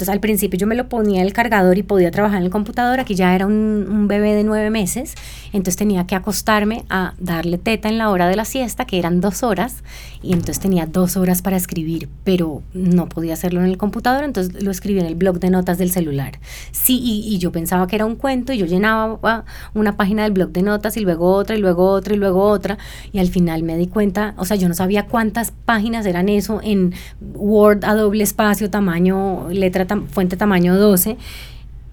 entonces al principio yo me lo ponía el cargador y podía trabajar en el computador, aquí ya era un, bebé de nueve meses, entonces tenía que acostarme a darle teta en la hora de la siesta, que eran dos horas, y entonces tenía dos horas para escribir, pero no podía hacerlo en el computador, entonces lo escribí en el blog de notas del celular. Sí, y, y yo pensaba que era un cuento y yo llenaba una página del blog de notas y luego otra y luego otra y luego otra, y al final me di cuenta, o sea, yo no sabía cuántas páginas eran eso en Word a doble espacio, tamaño, letra fuente tamaño 12.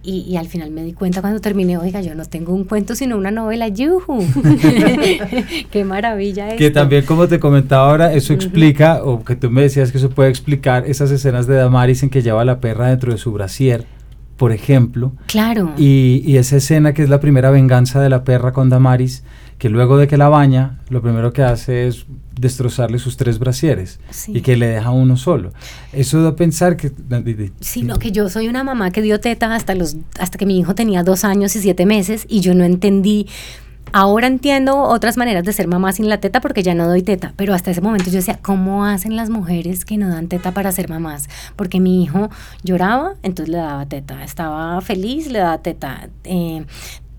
Y, al final me di cuenta cuando terminé, oiga, yo no tengo un cuento, sino una novela, yuhu. Qué maravilla Que también, como te comentaba ahora, eso explica, o que tú me decías que eso puede explicar esas escenas de Damaris en que lleva a la perra dentro de su brasier, por ejemplo. Claro. Y, y esa escena que es la primera venganza de la perra con Damaris, que luego de que la baña, lo primero que hace es destrozarle sus tres brasieres y que le deja uno solo. Eso da a pensar que... Sino que yo soy una mamá que dio teta hasta, los, hasta que mi hijo tenía dos años y siete meses y yo no entendí... Ahora entiendo otras maneras de ser mamá sin la teta porque ya no doy teta, pero hasta ese momento yo decía, ¿cómo hacen las mujeres que no dan teta para ser mamás? Porque mi hijo lloraba, entonces le daba teta, estaba feliz, le daba teta, eh,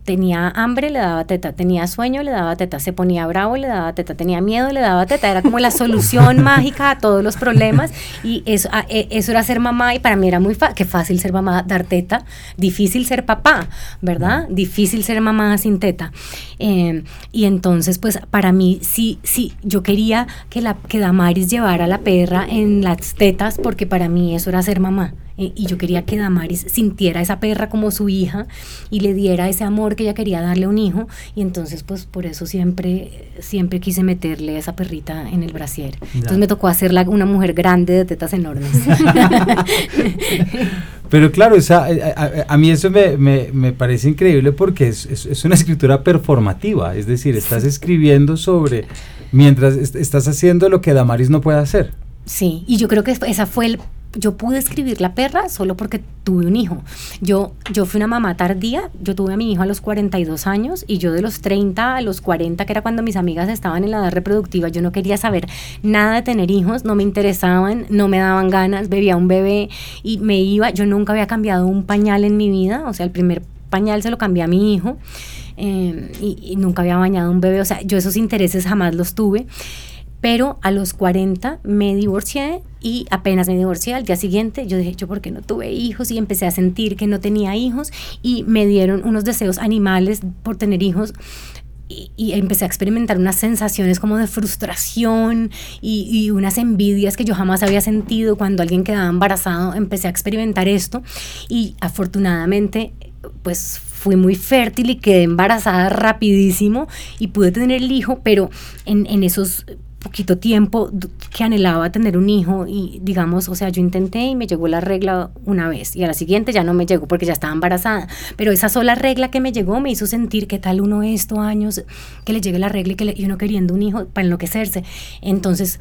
tenía hambre, le daba teta, tenía sueño, le daba teta, se ponía bravo, le daba teta, tenía miedo, le daba teta, era como la solución mágica a todos los problemas y eso, e, eso era ser mamá y para mí era muy fácil, qué fácil ser mamá, dar teta, difícil ser papá, ¿verdad? Difícil ser mamá sin teta. Em, y entonces, pues para mí sí, sí, yo quería que, la, que Damaris llevara a la perra en las tetas porque para mí eso era ser mamá. Eh, y yo quería que Damaris sintiera esa perra como su hija y le diera ese amor que ella quería darle a un hijo y entonces pues por eso siempre siempre quise meterle esa perrita en el brasier. Entonces me tocó hacerla una mujer grande de tetas enormes. Pero claro, esa, a, mí eso me, me, me, parece increíble porque es, es, es, una escritura performativa, es decir, estás escribiendo sobre, mientras estás haciendo lo que Damaris no puede hacer. Sí, y yo creo que esa fue el yo pude escribir La perra solo porque tuve un hijo. Yo, yo fui una mamá tardía, yo tuve a mi hijo a los 42 años y yo de los 30 a los 40, que era cuando mis amigas estaban en la edad reproductiva, yo no quería saber nada de tener hijos, no me interesaban, no me daban ganas, bebía un bebé y me iba, yo nunca había cambiado un pañal en mi vida, o sea, el primer pañal se lo cambié a mi hijo eh, y, y nunca había bañado un bebé, o sea, yo esos intereses jamás los tuve pero a los 40 me divorcié y apenas me divorcié al día siguiente yo dije yo por qué no tuve hijos y empecé a sentir que no tenía hijos y me dieron unos deseos animales por tener hijos y, empecé a experimentar unas sensaciones como de frustración y, y, unas envidias que yo jamás había sentido cuando alguien quedaba embarazado. Empecé a experimentar esto y afortunadamente pues fui muy fértil y quedé embarazada rapidísimo y pude tener el hijo, pero en, en esos poquito tiempo que anhelaba tener un hijo y digamos, o sea, yo intenté y me llegó la regla una vez y a la siguiente ya no me llegó porque ya estaba embarazada, pero esa sola regla que me llegó me hizo sentir que tal uno estos años que le llegue la regla y que y uno queriendo un hijo para enloquecerse. Entonces,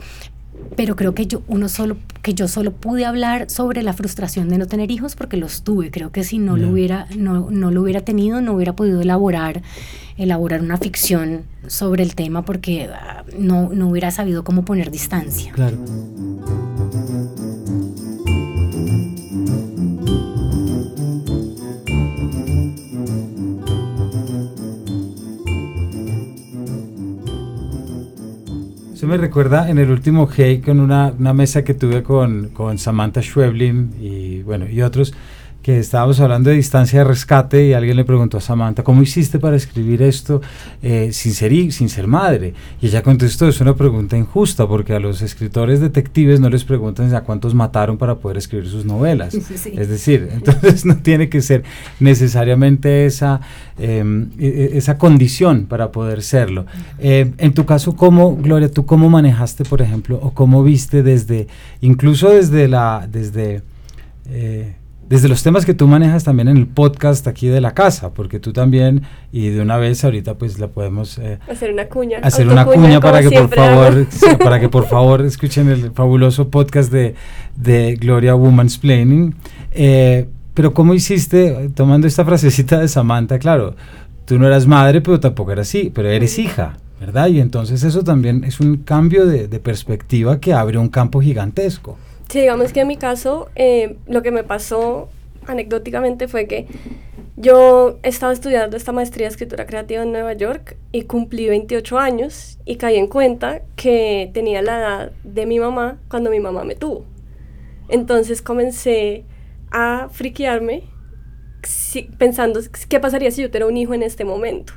pero creo que yo uno solo que yo solo pude hablar sobre la frustración de no tener hijos porque los tuve. Creo que si no lo hubiera no, no lo hubiera tenido no hubiera podido elaborar elaborar una ficción sobre el tema porque ah, no, no hubiera sabido cómo poner distancia. Claro Eso me recuerda en el último Hey con una, una mesa que tuve con, con Samantha Schweblin y, bueno, y otros, que estábamos hablando de distancia de rescate y alguien le preguntó a Samantha, ¿cómo hiciste para escribir esto eh, sin, ser, sin ser madre? Y ella contestó, es una pregunta injusta porque a los escritores detectives no les preguntan a cuántos mataron para poder escribir sus novelas. Es decir, entonces no tiene que ser necesariamente esa, em, e, e, esa condición para poder serlo. Eh, en tu caso, ¿cómo, Gloria, tú cómo manejaste, por ejemplo, o cómo viste desde, incluso desde la, desde... Eh, desde los temas que tú manejas también en el podcast aquí de la casa, porque tú también, y de una vez ahorita pues la podemos... Eh, hacer una cuña. Hacer una cuña para que por favor, para que por favor escuchen el fabuloso podcast de, de Gloria Woman's Planning. Eh, pero ¿cómo hiciste, tomando esta frasecita de Samantha, claro, tú no eras madre, pero tampoco eras sí, pero eres hija, ¿verdad? Y entonces eso también es un cambio de, de perspectiva que abre un campo gigantesco. Sí, digamos que en mi caso eh, lo que me pasó anecdóticamente fue que yo estaba estudiando esta maestría de escritura creativa en Nueva York y cumplí 28 años y caí en cuenta que tenía la edad de mi mamá cuando mi mamá me tuvo. Entonces comencé a friquearme pensando qué pasaría si yo tuviera un hijo en este momento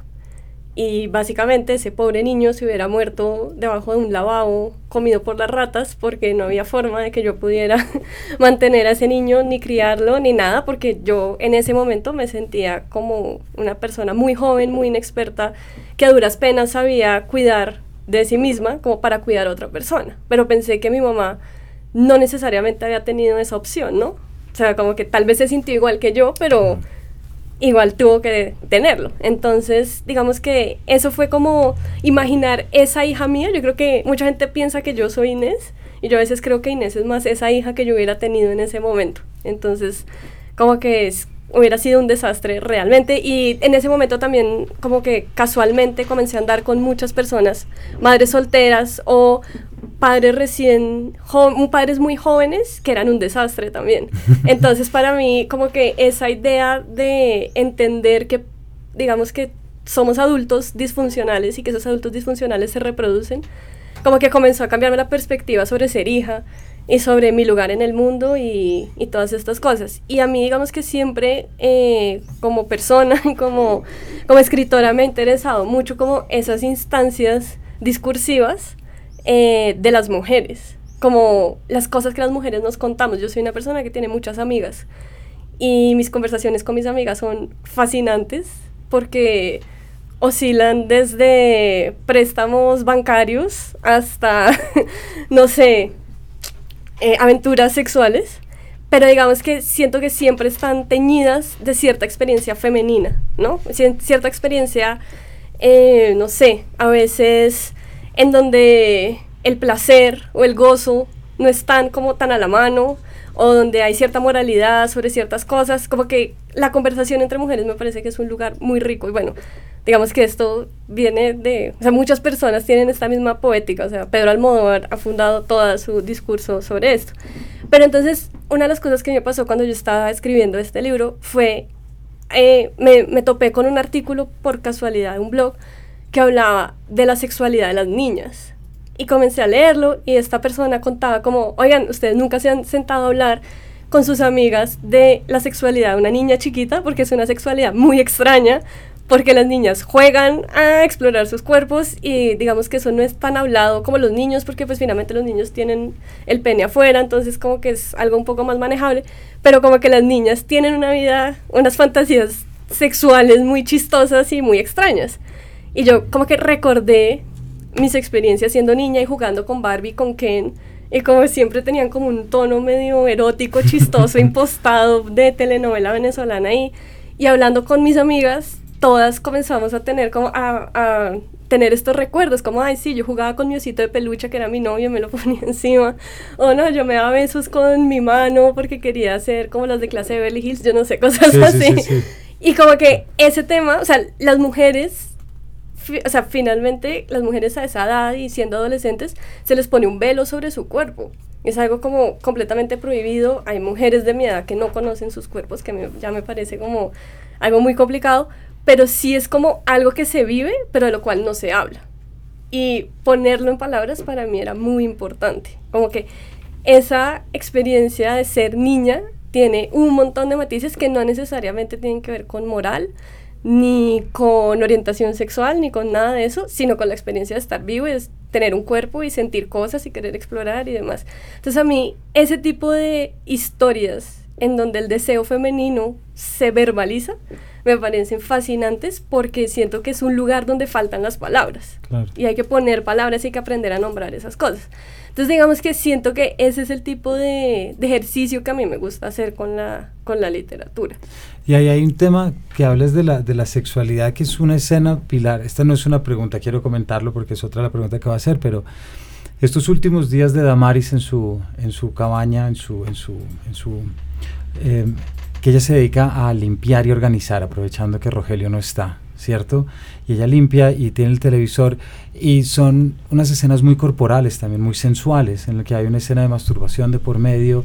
y básicamente ese pobre niño se hubiera muerto debajo de un lavabo comido por las ratas porque no había forma de que yo pudiera mantener a ese niño ni criarlo ni nada porque yo en ese momento me sentía como una persona muy joven, muy inexperta que a duras penas sabía cuidar de sí misma como para cuidar a otra persona. Pero pensé que mi mamá no necesariamente había tenido esa opción, ¿no? O sea, como que tal vez se sintió igual que yo, pero igual tuvo que tenerlo. Entonces, digamos que eso fue como imaginar esa hija mía. Yo creo que mucha gente piensa que yo soy Inés y yo a veces creo que Inés es más esa hija que yo hubiera tenido en ese momento. Entonces, como que es, hubiera sido un desastre realmente. Y en ese momento también como que casualmente comencé a andar con muchas personas, madres solteras o padres recién, padres muy jóvenes que eran un desastre también. Entonces para mí como que esa idea de entender que, digamos que somos adultos disfuncionales y que esos adultos disfuncionales se reproducen, como que comenzó a cambiarme la perspectiva sobre ser hija y sobre mi lugar en el mundo y, todas estas cosas. Y a mí digamos que siempre eh, como persona, como, como escritora me ha interesado mucho como esas instancias discursivas eh, de las mujeres, como las cosas que las mujeres nos contamos. Yo soy una persona que tiene muchas amigas y mis conversaciones con mis amigas son fascinantes porque oscilan desde préstamos bancarios hasta, no sé, eh, aventuras sexuales, pero digamos que siento que siempre están teñidas de cierta experiencia femenina, ¿no? Cierta experiencia, eh, no sé, a veces en donde el placer o el gozo no están como tan a la mano o donde hay cierta moralidad sobre ciertas cosas, como que la conversación entre mujeres me parece que es un lugar muy rico y bueno, digamos que esto viene de, o sea, muchas personas tienen esta misma poética, o sea, Pedro Almodóvar ha fundado todo su discurso sobre esto. Pero entonces, una de las cosas que me pasó cuando yo estaba escribiendo este libro fue, eh, me, me topé con un artículo por casualidad de un blog que hablaba de la sexualidad de las niñas. Y comencé a leerlo y esta persona contaba como, oigan, ustedes nunca se han sentado a hablar con sus amigas de la sexualidad de una niña chiquita, porque es una sexualidad muy extraña, porque las niñas juegan a explorar sus cuerpos y digamos que eso no es tan hablado como los niños, porque pues finalmente los niños tienen el pene afuera, entonces como que es algo un poco más manejable, pero como que las niñas tienen una vida, unas fantasías sexuales muy chistosas y muy extrañas. Y yo como que recordé mis experiencias siendo niña y jugando con Barbie, con Ken, y como siempre tenían como un tono medio erótico, chistoso, impostado de telenovela venezolana y, y hablando con mis amigas, todas comenzamos a tener como a, a tener estos recuerdos, como, ay, sí, yo jugaba con mi osito de peluche que era mi novio, me lo ponía encima, o no, yo me daba besos con mi mano porque quería hacer como las de clase de Beverly Hills, yo no sé, cosas así. y como que ese tema, o sea, las mujeres o sea, finalmente las mujeres a esa edad y siendo adolescentes se les pone un velo sobre su cuerpo. Es algo como completamente prohibido. Hay mujeres de mi edad que no conocen sus cuerpos, que ya me parece como algo muy complicado, pero sí es como algo que se vive, pero de lo cual no se habla. Y ponerlo en palabras para mí era muy importante. Como que esa experiencia de ser niña tiene un montón de matices que no necesariamente tienen que ver con moral, ni con orientación sexual, ni con nada de eso, sino con la experiencia de estar vivo y de tener un cuerpo y sentir cosas y querer explorar y demás. Entonces a mí ese tipo de historias en donde el deseo femenino se verbaliza, me parecen fascinantes porque siento que es un lugar donde faltan las palabras. Y hay que poner palabras y hay que aprender a nombrar esas cosas. Entonces digamos que siento que ese es el tipo de, ejercicio que a mí me gusta hacer con la, con la literatura. Y ahí hay un tema que hablas de la, de la sexualidad, que es una escena pilar. Esta no es una pregunta, quiero comentarlo porque es otra la pregunta que va a hacer, pero estos últimos días de Damaris en su, en su cabaña, en su, en su, en su eh, que ella se dedica a limpiar y organizar, aprovechando que Rogelio no está, ¿cierto? Y ella limpia y tiene el televisor y son unas escenas muy corporales también, muy sensuales, en las que hay una escena de masturbación de por medio,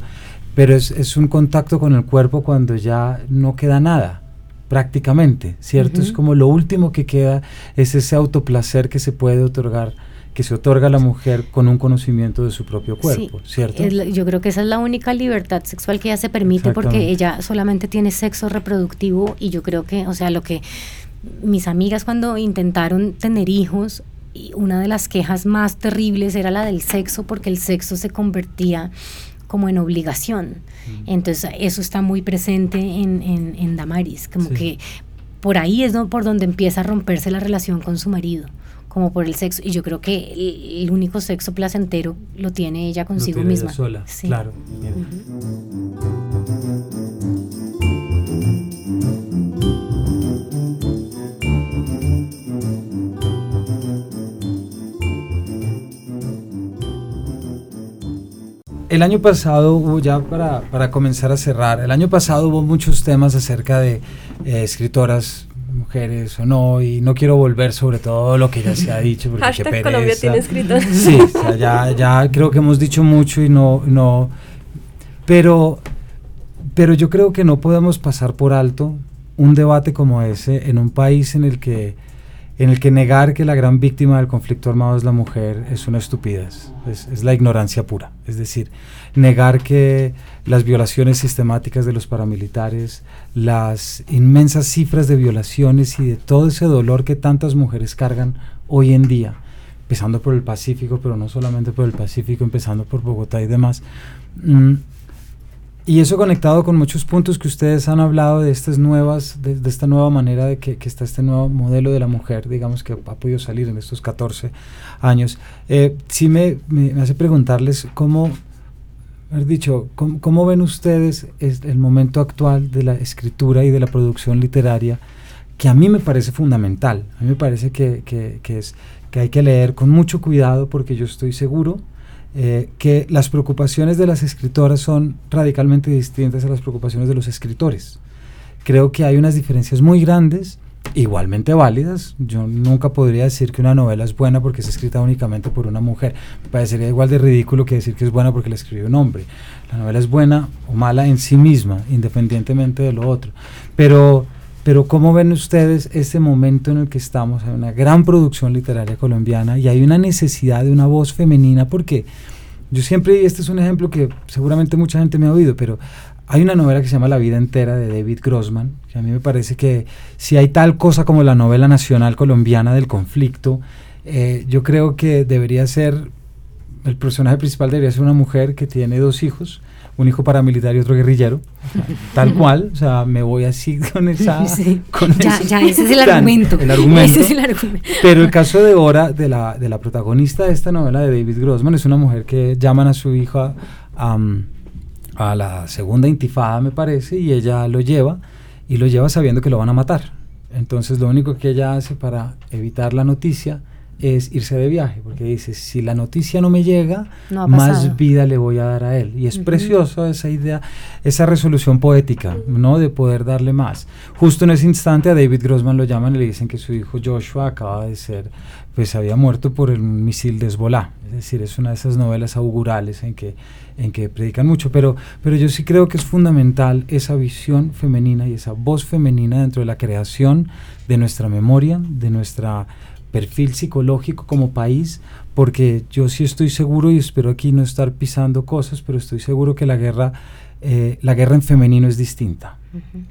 pero es, es un contacto con el cuerpo cuando ya no queda nada prácticamente, ¿cierto? Es como lo último que queda, es ese autoplacer que se puede otorgar que se otorga a la mujer con un conocimiento de su propio cuerpo, ¿cierto? yo creo que esa es la única libertad sexual que ella se permite porque ella solamente tiene sexo reproductivo y yo creo que, o sea, lo que mis amigas cuando intentaron tener hijos, una de las quejas más terribles era la del sexo porque el sexo se convertía como en obligación. Mm. Entonces eso está muy presente en, en, Damaris, como que por ahí es por donde empieza a romperse la relación con su marido como por el sexo. Y yo creo que el, único sexo placentero lo tiene ella consigo misma. sola, claro. El año pasado ya para, para, comenzar a cerrar, el año pasado hubo muchos temas acerca de eh, escritoras mujeres o no, y no quiero volver sobre todo lo que ya se ha dicho. Porque Hashtag Colombia tiene escritos. Sí, ya, ya creo que hemos dicho mucho y no, no, pero, pero yo creo que no podemos pasar por alto un debate como ese en un país en el que en el que negar que la gran víctima del conflicto armado es la mujer es una estupidez, es, la ignorancia pura. Es decir, negar que las violaciones sistemáticas de los paramilitares, las inmensas cifras de violaciones y de todo ese dolor que tantas mujeres cargan hoy en día, empezando por el Pacífico, pero no solamente por el Pacífico, empezando por Bogotá y demás, mm, y eso conectado con muchos puntos que ustedes han hablado de estas nuevas, de, esta nueva manera de que, está este nuevo modelo de la mujer, digamos que ha podido salir en estos 14 años. Eh, sí me, me, hace preguntarles cómo, haber dicho, cómo, ven ustedes el momento actual de la escritura y de la producción literaria, que a mí me parece fundamental. A mí me parece que, que, que es, que hay que leer con mucho cuidado porque yo estoy seguro eh, que las preocupaciones de las escritoras son radicalmente distintas a las preocupaciones de los escritores. Creo que hay unas diferencias muy grandes, igualmente válidas. Yo nunca podría decir que una novela es buena porque es escrita únicamente por una mujer. Me parecería igual de ridículo que decir que es buena porque la escribió un hombre. La novela es buena o mala en sí misma, independientemente de lo otro. Pero pero ¿cómo ven ustedes este momento en el que estamos? Hay una gran producción literaria colombiana y hay una necesidad de una voz femenina porque yo siempre, y este es un ejemplo que seguramente mucha gente me ha oído, pero hay una novela que se llama La vida entera de David Grossman, que a mí me parece que si hay tal cosa como la novela nacional colombiana del conflicto, eh, yo creo que debería ser, el personaje principal debería ser una mujer que tiene dos hijos, un hijo paramilitar y otro guerrillero, tal cual, o sea, me voy así con esa... ya, ya, ese es el argumento. El argumento. Pero el caso de Ora, de la, de la protagonista de esta novela de David Grossman, es una mujer que llaman a su hija a la segunda intifada, me parece, y ella lo lleva, y lo lleva sabiendo que lo van a matar. Entonces lo único que ella hace para evitar la noticia es irse de viaje, porque dice, si la noticia no me llega, más vida le voy a dar a él. Y es precioso esa idea, esa resolución poética, ¿no? De poder darle más. Justo en ese instante a David Grossman lo llaman y le dicen que su hijo Joshua acaba de ser, pues había muerto por el misil de Hezbollah. Es decir, es una de esas novelas augurales en que, en que predican mucho. Pero, pero yo sí creo que es fundamental esa visión femenina y esa voz femenina dentro de la creación de nuestra memoria, de nuestra perfil psicológico como país, porque yo sí estoy seguro y espero aquí no estar pisando cosas, pero estoy seguro que la guerra eh, la guerra en femenino es distinta,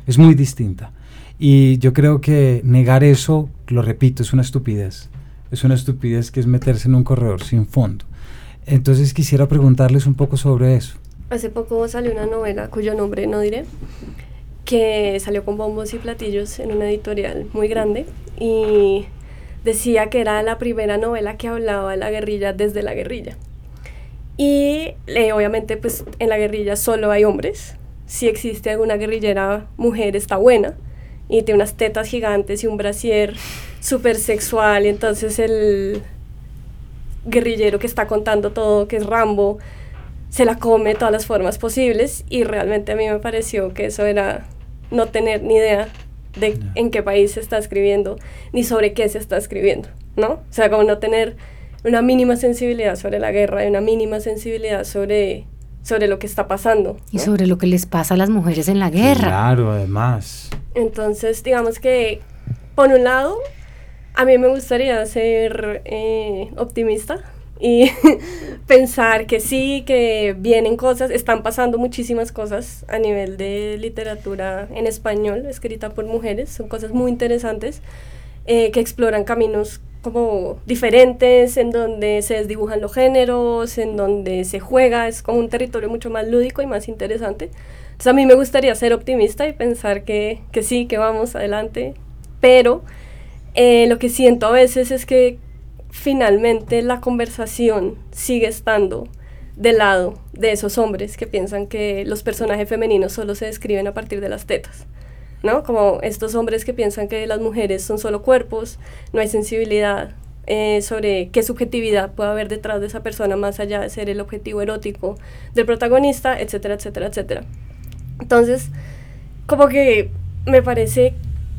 es muy distinta. Y yo creo que negar eso, lo repito, es una estupidez. Es una estupidez que es meterse en un corredor sin fondo. Entonces quisiera preguntarles un poco sobre eso. Hace poco salió una novela cuyo nombre no diré, que salió con bombos y platillos en una editorial muy grande y decía que era la primera novela que hablaba de la guerrilla desde la guerrilla. Y eh, obviamente pues en la guerrilla solo hay hombres. Si existe alguna guerrillera mujer está buena y tiene unas tetas gigantes y un brasier súper sexual entonces el guerrillero que está contando todo, que es Rambo, se la come de todas las formas posibles y realmente a mí me pareció que eso era no tener ni idea de en qué país se está escribiendo ni sobre qué se está escribiendo, ¿no? O sea, como no tener una mínima sensibilidad sobre la guerra y una mínima sensibilidad sobre, sobre lo que está pasando. Y sobre lo que les pasa a las mujeres en la guerra. Claro, además. Entonces, digamos que, por un lado, a mí me gustaría ser eh, optimista y pensar que sí, que vienen cosas, están pasando muchísimas cosas a nivel de literatura en español, escrita por mujeres, son cosas muy interesantes eh, que exploran caminos como diferentes, en donde se desdibujan los géneros, en donde se juega, es como un territorio mucho más lúdico y más interesante. Entonces a mí me gustaría ser optimista y pensar que, que sí, que vamos adelante, pero eh, lo que siento a veces es que finalmente la conversación sigue estando del lado de esos hombres que piensan que los personajes femeninos solo se describen a partir de las tetas. ¿no? Como estos hombres que piensan que las mujeres son solo cuerpos, no hay sensibilidad eh, sobre qué subjetividad puede haber detrás de esa persona más allá de ser el objetivo erótico del protagonista, etcétera, etcétera, etcétera. Entonces, como que me parece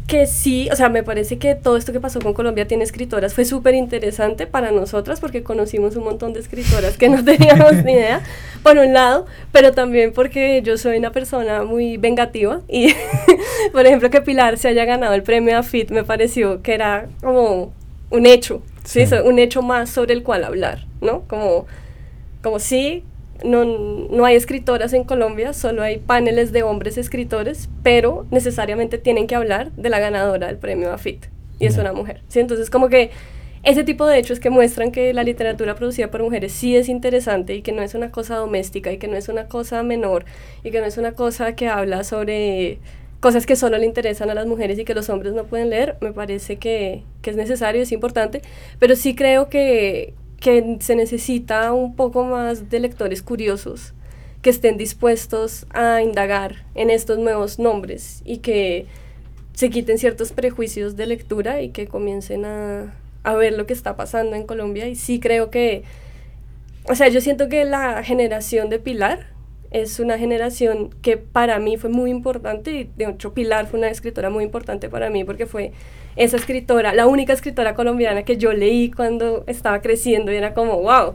que sí, o sea, me parece que todo esto que pasó con Colombia tiene escritoras fue súper interesante para nosotras porque conocimos un montón de escritoras que no teníamos ni idea, por un lado, pero también porque yo soy una persona muy vengativa y, por ejemplo, que Pilar se haya ganado el premio AFIT me pareció que era como un hecho, ¿sí? un hecho más sobre el cual hablar, ¿no? Como, como sí, no, no hay escritoras en Colombia, solo hay paneles de hombres escritores, pero necesariamente tienen que hablar de la ganadora del premio AFIT, y es una mujer. ¿sí? Entonces, como que ese tipo de hechos que muestran que la literatura producida por mujeres sí es interesante y que no es una cosa doméstica y que no es una cosa menor y que no es una cosa que habla sobre cosas que solo le interesan a las mujeres y que los hombres no pueden leer, me parece que, que es necesario, es importante, pero sí creo que, que se necesita un poco más de lectores curiosos que estén dispuestos a indagar en estos nuevos nombres y que se quiten ciertos prejuicios de lectura y que comiencen a, a ver lo que está pasando en Colombia. Y sí creo que, o sea, yo siento que la generación de Pilar es una generación que para mí fue muy importante y de hecho Pilar fue una escritora muy importante para mí porque fue esa escritora, la única escritora colombiana que yo leí cuando estaba creciendo y era como, wow,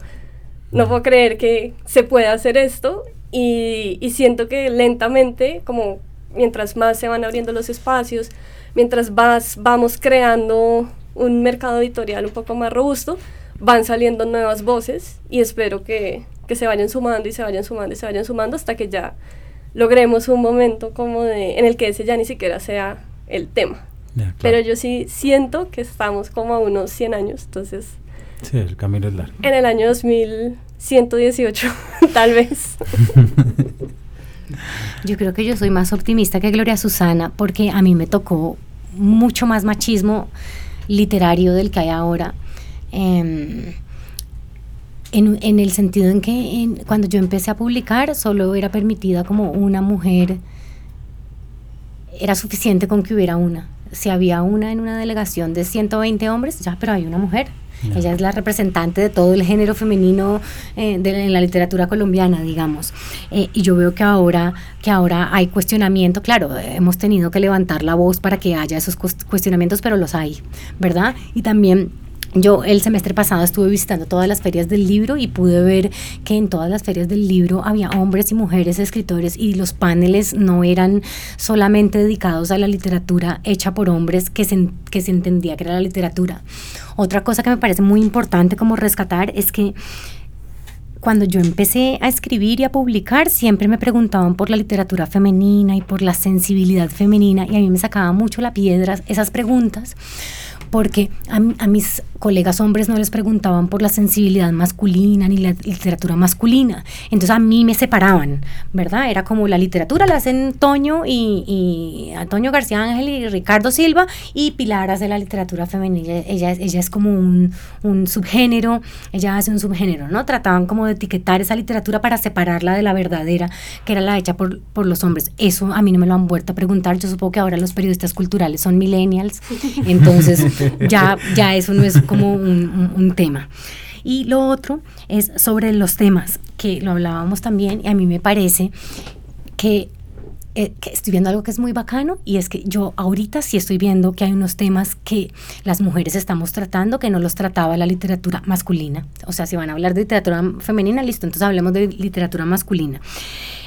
no puedo creer que se puede hacer esto y, y siento que lentamente, como mientras más se van abriendo los espacios, mientras vas, vamos creando un mercado editorial un poco más robusto, van saliendo nuevas voces y espero que, que se vayan sumando y se vayan sumando y se vayan sumando hasta que ya logremos un momento como de, en el que ese ya ni siquiera sea el tema. Pero yo sí siento que estamos como a unos 100 años, entonces... Sí, el camino es largo. En el año 2118, tal vez. yo creo que yo soy más optimista que Gloria Susana porque a mí me tocó mucho más machismo literario del que hay ahora. Em, en, en, el sentido en que cuando yo empecé a publicar solo era permitida como una mujer, era suficiente con que hubiera una si había una en una delegación de 120 hombres, ya, pero hay una mujer. Ella es la representante de todo el género femenino eh, de, en la literatura colombiana, digamos. Eh, y yo veo que ahora, que ahora hay cuestionamiento, claro, hemos tenido que levantar la voz para que haya esos cuestionamientos, pero los hay, ¿verdad? Y también yo el semestre pasado estuve visitando todas las ferias del libro y pude ver que en todas las ferias del libro había hombres y mujeres escritores y los paneles no eran solamente dedicados a la literatura hecha por hombres que se, que se entendía que era la literatura. Otra cosa que me parece muy importante como rescatar es que cuando yo empecé a escribir y a publicar, siempre me preguntaban por la literatura femenina y por la sensibilidad femenina y a mí me sacaba mucho la piedra esas preguntas porque a, mis colegas hombres no les preguntaban por la sensibilidad masculina ni la literatura masculina. Entonces a mí me separaban, ¿verdad? Era como la literatura la hacen Toño y, Antonio García Ángel y Ricardo Silva y Pilar hace la literatura femenina. Ella, ella es como un, un subgénero, ella hace un subgénero, ¿no? Trataban como de etiquetar esa literatura para separarla de la verdadera, que era la hecha por, por los hombres. Eso a mí no me lo han vuelto a preguntar. Yo supongo que ahora los periodistas culturales son millennials, entonces ya, ya eso no es como un, tema. Y lo otro es sobre los temas, que lo hablábamos también, y a mí me parece que, eh, que, estoy viendo algo que es muy bacano, y es que yo ahorita sí estoy viendo que hay unos temas que las mujeres estamos tratando que no los trataba la literatura masculina. O sea, si van a hablar de literatura femenina, listo, entonces hablemos de literatura masculina,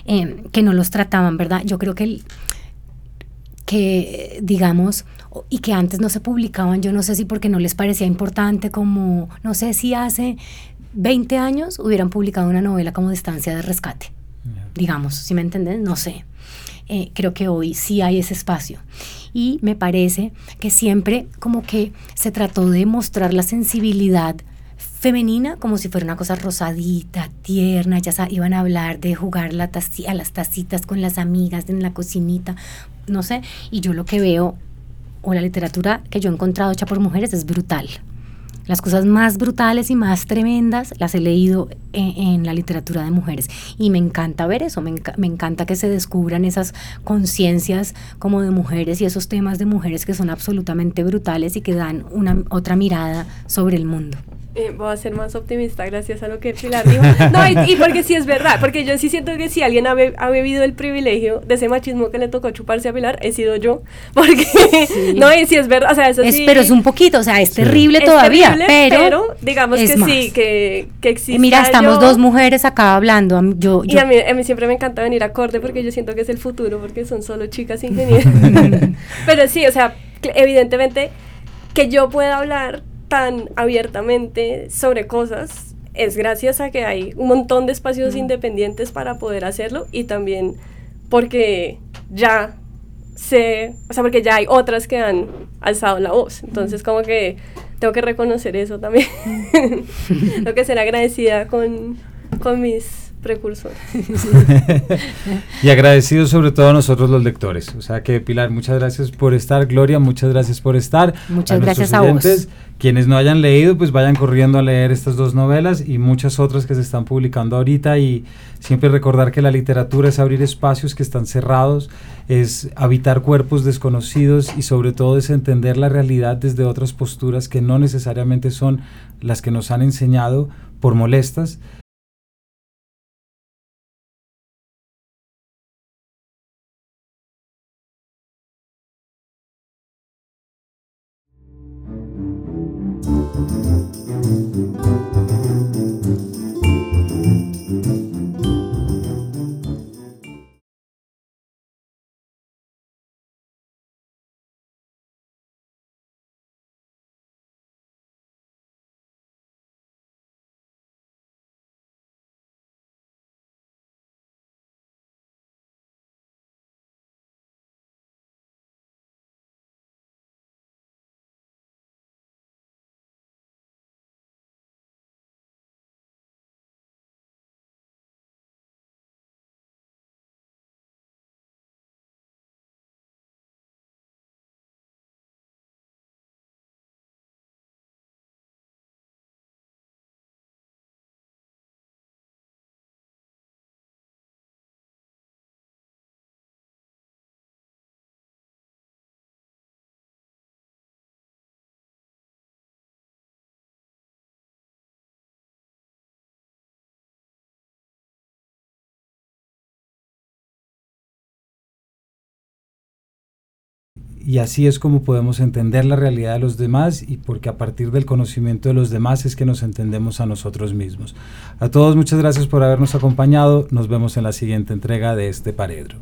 eh, que no los trataban, ¿verdad? Yo creo que... El, que digamos y que antes no se publicaban, yo no sé si porque no les parecía importante, como no sé si hace 20 años hubieran publicado una novela como Distancia de Rescate, digamos, si me entienden, no sé. Eh, creo que hoy sí hay ese espacio. Y me parece que siempre como que se trató de mostrar la sensibilidad femenina como si fuera una cosa rosadita, tierna, ya iban a hablar de jugar la a las tacitas con las amigas en la cocinita, no sé, y yo lo que veo, o la literatura que yo he encontrado hecha por mujeres es brutal. Las cosas más brutales y más tremendas las he leído en, la literatura de mujeres. Y me encanta ver eso, me, me encanta que se descubran esas conciencias como de mujeres y esos temas de mujeres que son absolutamente brutales y que dan una otra mirada sobre el mundo. Eh, voy a ser más optimista gracias a lo que Pilar dijo. No, y, porque sí es verdad, porque yo sí siento que si alguien ha, ha, bebido el privilegio de ese machismo que le tocó chuparse a Pilar, he sido yo. Porque, no, y sí es verdad, o sea, eso es, sí. Pero es un poquito, o sea, es terrible todavía, pero, digamos que sí, que, que existe. Mira, estamos dos mujeres acá hablando. Yo, Y a mí, a mí siempre me encanta venir a corte porque yo siento que es el futuro, porque son solo chicas ingenieras. pero sí, o sea, evidentemente que yo pueda hablar tan abiertamente sobre cosas es gracias a que hay un montón de espacios independientes para poder hacerlo y también porque ya sé, o sea, porque ya hay otras que han alzado la voz. Entonces, como que tengo que reconocer eso también. tengo que ser agradecida con, con mis precursores. y agradecidos sobre todo a nosotros los lectores. O sea que Pilar, muchas gracias por estar. Gloria, muchas gracias por estar. Muchas gracias a vos. Quienes no hayan leído, pues vayan corriendo a leer estas dos novelas y muchas otras que se están publicando ahorita y siempre recordar que la literatura es abrir espacios que están cerrados, es habitar cuerpos desconocidos y sobre todo es entender la realidad desde otras posturas que no necesariamente son las que nos han enseñado por molestas y así es como podemos entender la realidad de los demás y porque a partir del conocimiento de los demás es que nos entendemos a nosotros mismos. A todos muchas gracias por habernos acompañado. Nos vemos en la siguiente entrega de este Paredro.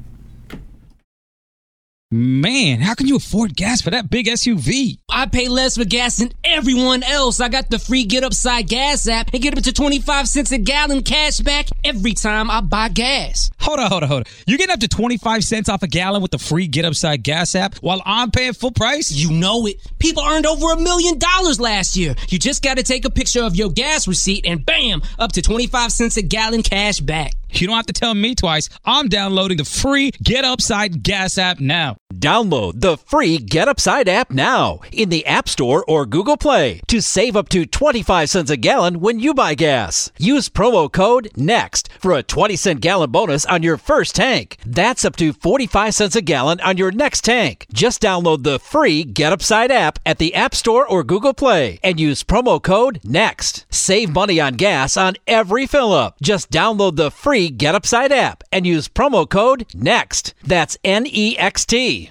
Man, how can you afford gas for that big SUV? I pay less for gas than everyone else. I got the free Get Upside Gas app and get up to 25 cents a gallon cash back every time I buy gas. Hold on, hold on, hold on. You're getting up to 25 cents off a gallon with the free Get Upside Gas app while I'm paying full price? You know it. People earned over a million dollars last year. You just got to take a picture of your gas receipt and bam, up to 25 cents a gallon cash back. You don't have to tell me twice. I'm downloading the free Get Upside Gas app now. Download the free Get Upside app now in the App Store or Google Play to save up to 25 cents a gallon when you buy gas. Use promo code NEXT for a 20 cent gallon bonus on your first tank. That's up to 45 cents a gallon on your next tank. Just download the free Get Upside app at the App Store or Google Play and use promo code NEXT. Save money on gas on every fill up. Just download the free Get Upside app and use promo code NEXT. That's N E X T.